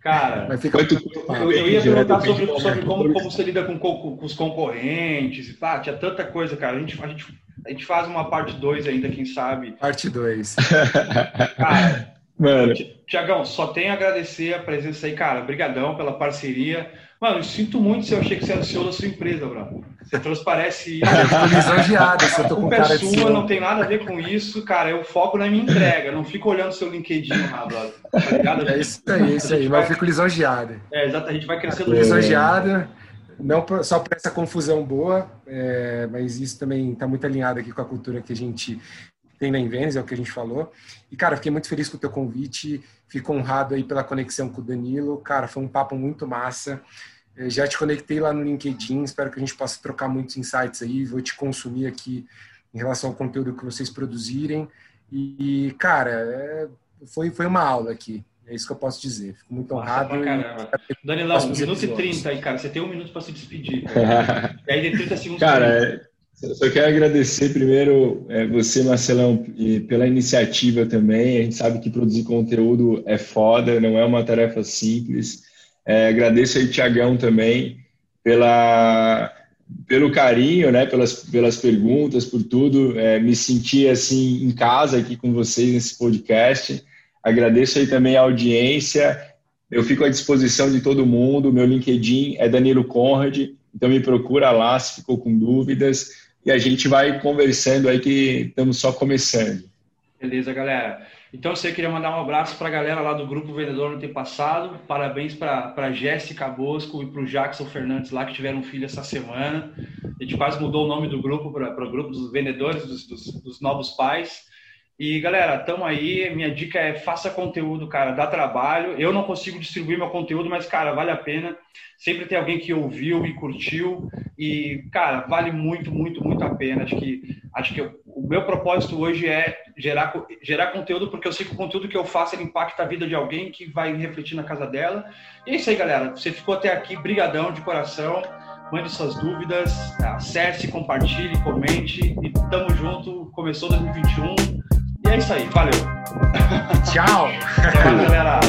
B: Cara, Mas fica muito... eu, eu ia perguntar sobre, sobre como, como você lida com, com, com os concorrentes. Ah, tinha tanta coisa, cara. A gente, a gente, a gente faz uma parte 2 ainda, quem sabe.
A: Parte 2.
B: Cara, Mano. Tiagão, só tenho a agradecer a presença aí, cara. Obrigadão pela parceria. Mano, eu sinto muito se eu achei que você era o CEO da sua empresa, Bruno. Você transparece isso. Eu
A: tô lisonjeado, se eu tô com cara
B: é sua, não tem nada a ver com isso, cara. Eu foco na minha entrega, não fico olhando seu LinkedIn lá, brother. Tá
A: ligado? É isso aí, isso aí. Mas eu fico lisonjeado.
B: É, exato, a gente vai crescendo.
A: Lisonjeado, não só por essa confusão boa, é, mas isso também está muito alinhado aqui com a cultura que a gente tem na Invenes, é o que a gente falou. E, cara, fiquei muito feliz com o teu convite, fico honrado aí pela conexão com o Danilo. Cara, foi um papo muito massa. Eu já te conectei lá no LinkedIn, espero que a gente possa trocar muitos insights aí, vou te consumir aqui em relação ao conteúdo que vocês produzirem. E, cara, é, foi, foi uma aula aqui. É isso que eu posso dizer. Fico muito honrado.
B: E... Danilão, um minuto e trinta aí, cara. Você tem um minuto para se despedir. e aí tem 30 segundos.
C: Cara, só quero agradecer primeiro é, você, Marcelão, pela iniciativa também. A gente sabe que produzir conteúdo é foda, não é uma tarefa simples. É, agradeço aí, Tiagão, também, pela, pelo carinho, né, pelas, pelas perguntas, por tudo. É, me senti assim em casa aqui com vocês nesse podcast. Agradeço aí também a audiência. Eu fico à disposição de todo mundo. Meu LinkedIn é Danilo Conrad, então me procura lá se ficou com dúvidas e a gente vai conversando aí que estamos só começando.
B: Beleza, galera. Então, você queria mandar um abraço para a galera lá do Grupo Vendedor no tempo passado. Parabéns para a Jéssica Bosco e para o Jackson Fernandes lá que tiveram um filho essa semana. A gente quase mudou o nome do grupo para o grupo dos vendedores, dos, dos, dos novos pais. E galera, tamo aí. Minha dica é faça conteúdo, cara, dá trabalho. Eu não consigo distribuir meu conteúdo, mas, cara, vale a pena. Sempre tem alguém que ouviu e curtiu. E, cara, vale muito, muito, muito a pena. Acho que, acho que eu, o meu propósito hoje é gerar, gerar conteúdo, porque eu sei que o conteúdo que eu faço impacta a vida de alguém que vai refletir na casa dela. E é isso aí, galera. Você ficou até aqui, brigadão de coração. Mande suas dúvidas, acesse, compartilhe, comente e tamo junto. Começou 2021 e é isso aí, valeu.
A: Tchau.
B: Tchau, galera.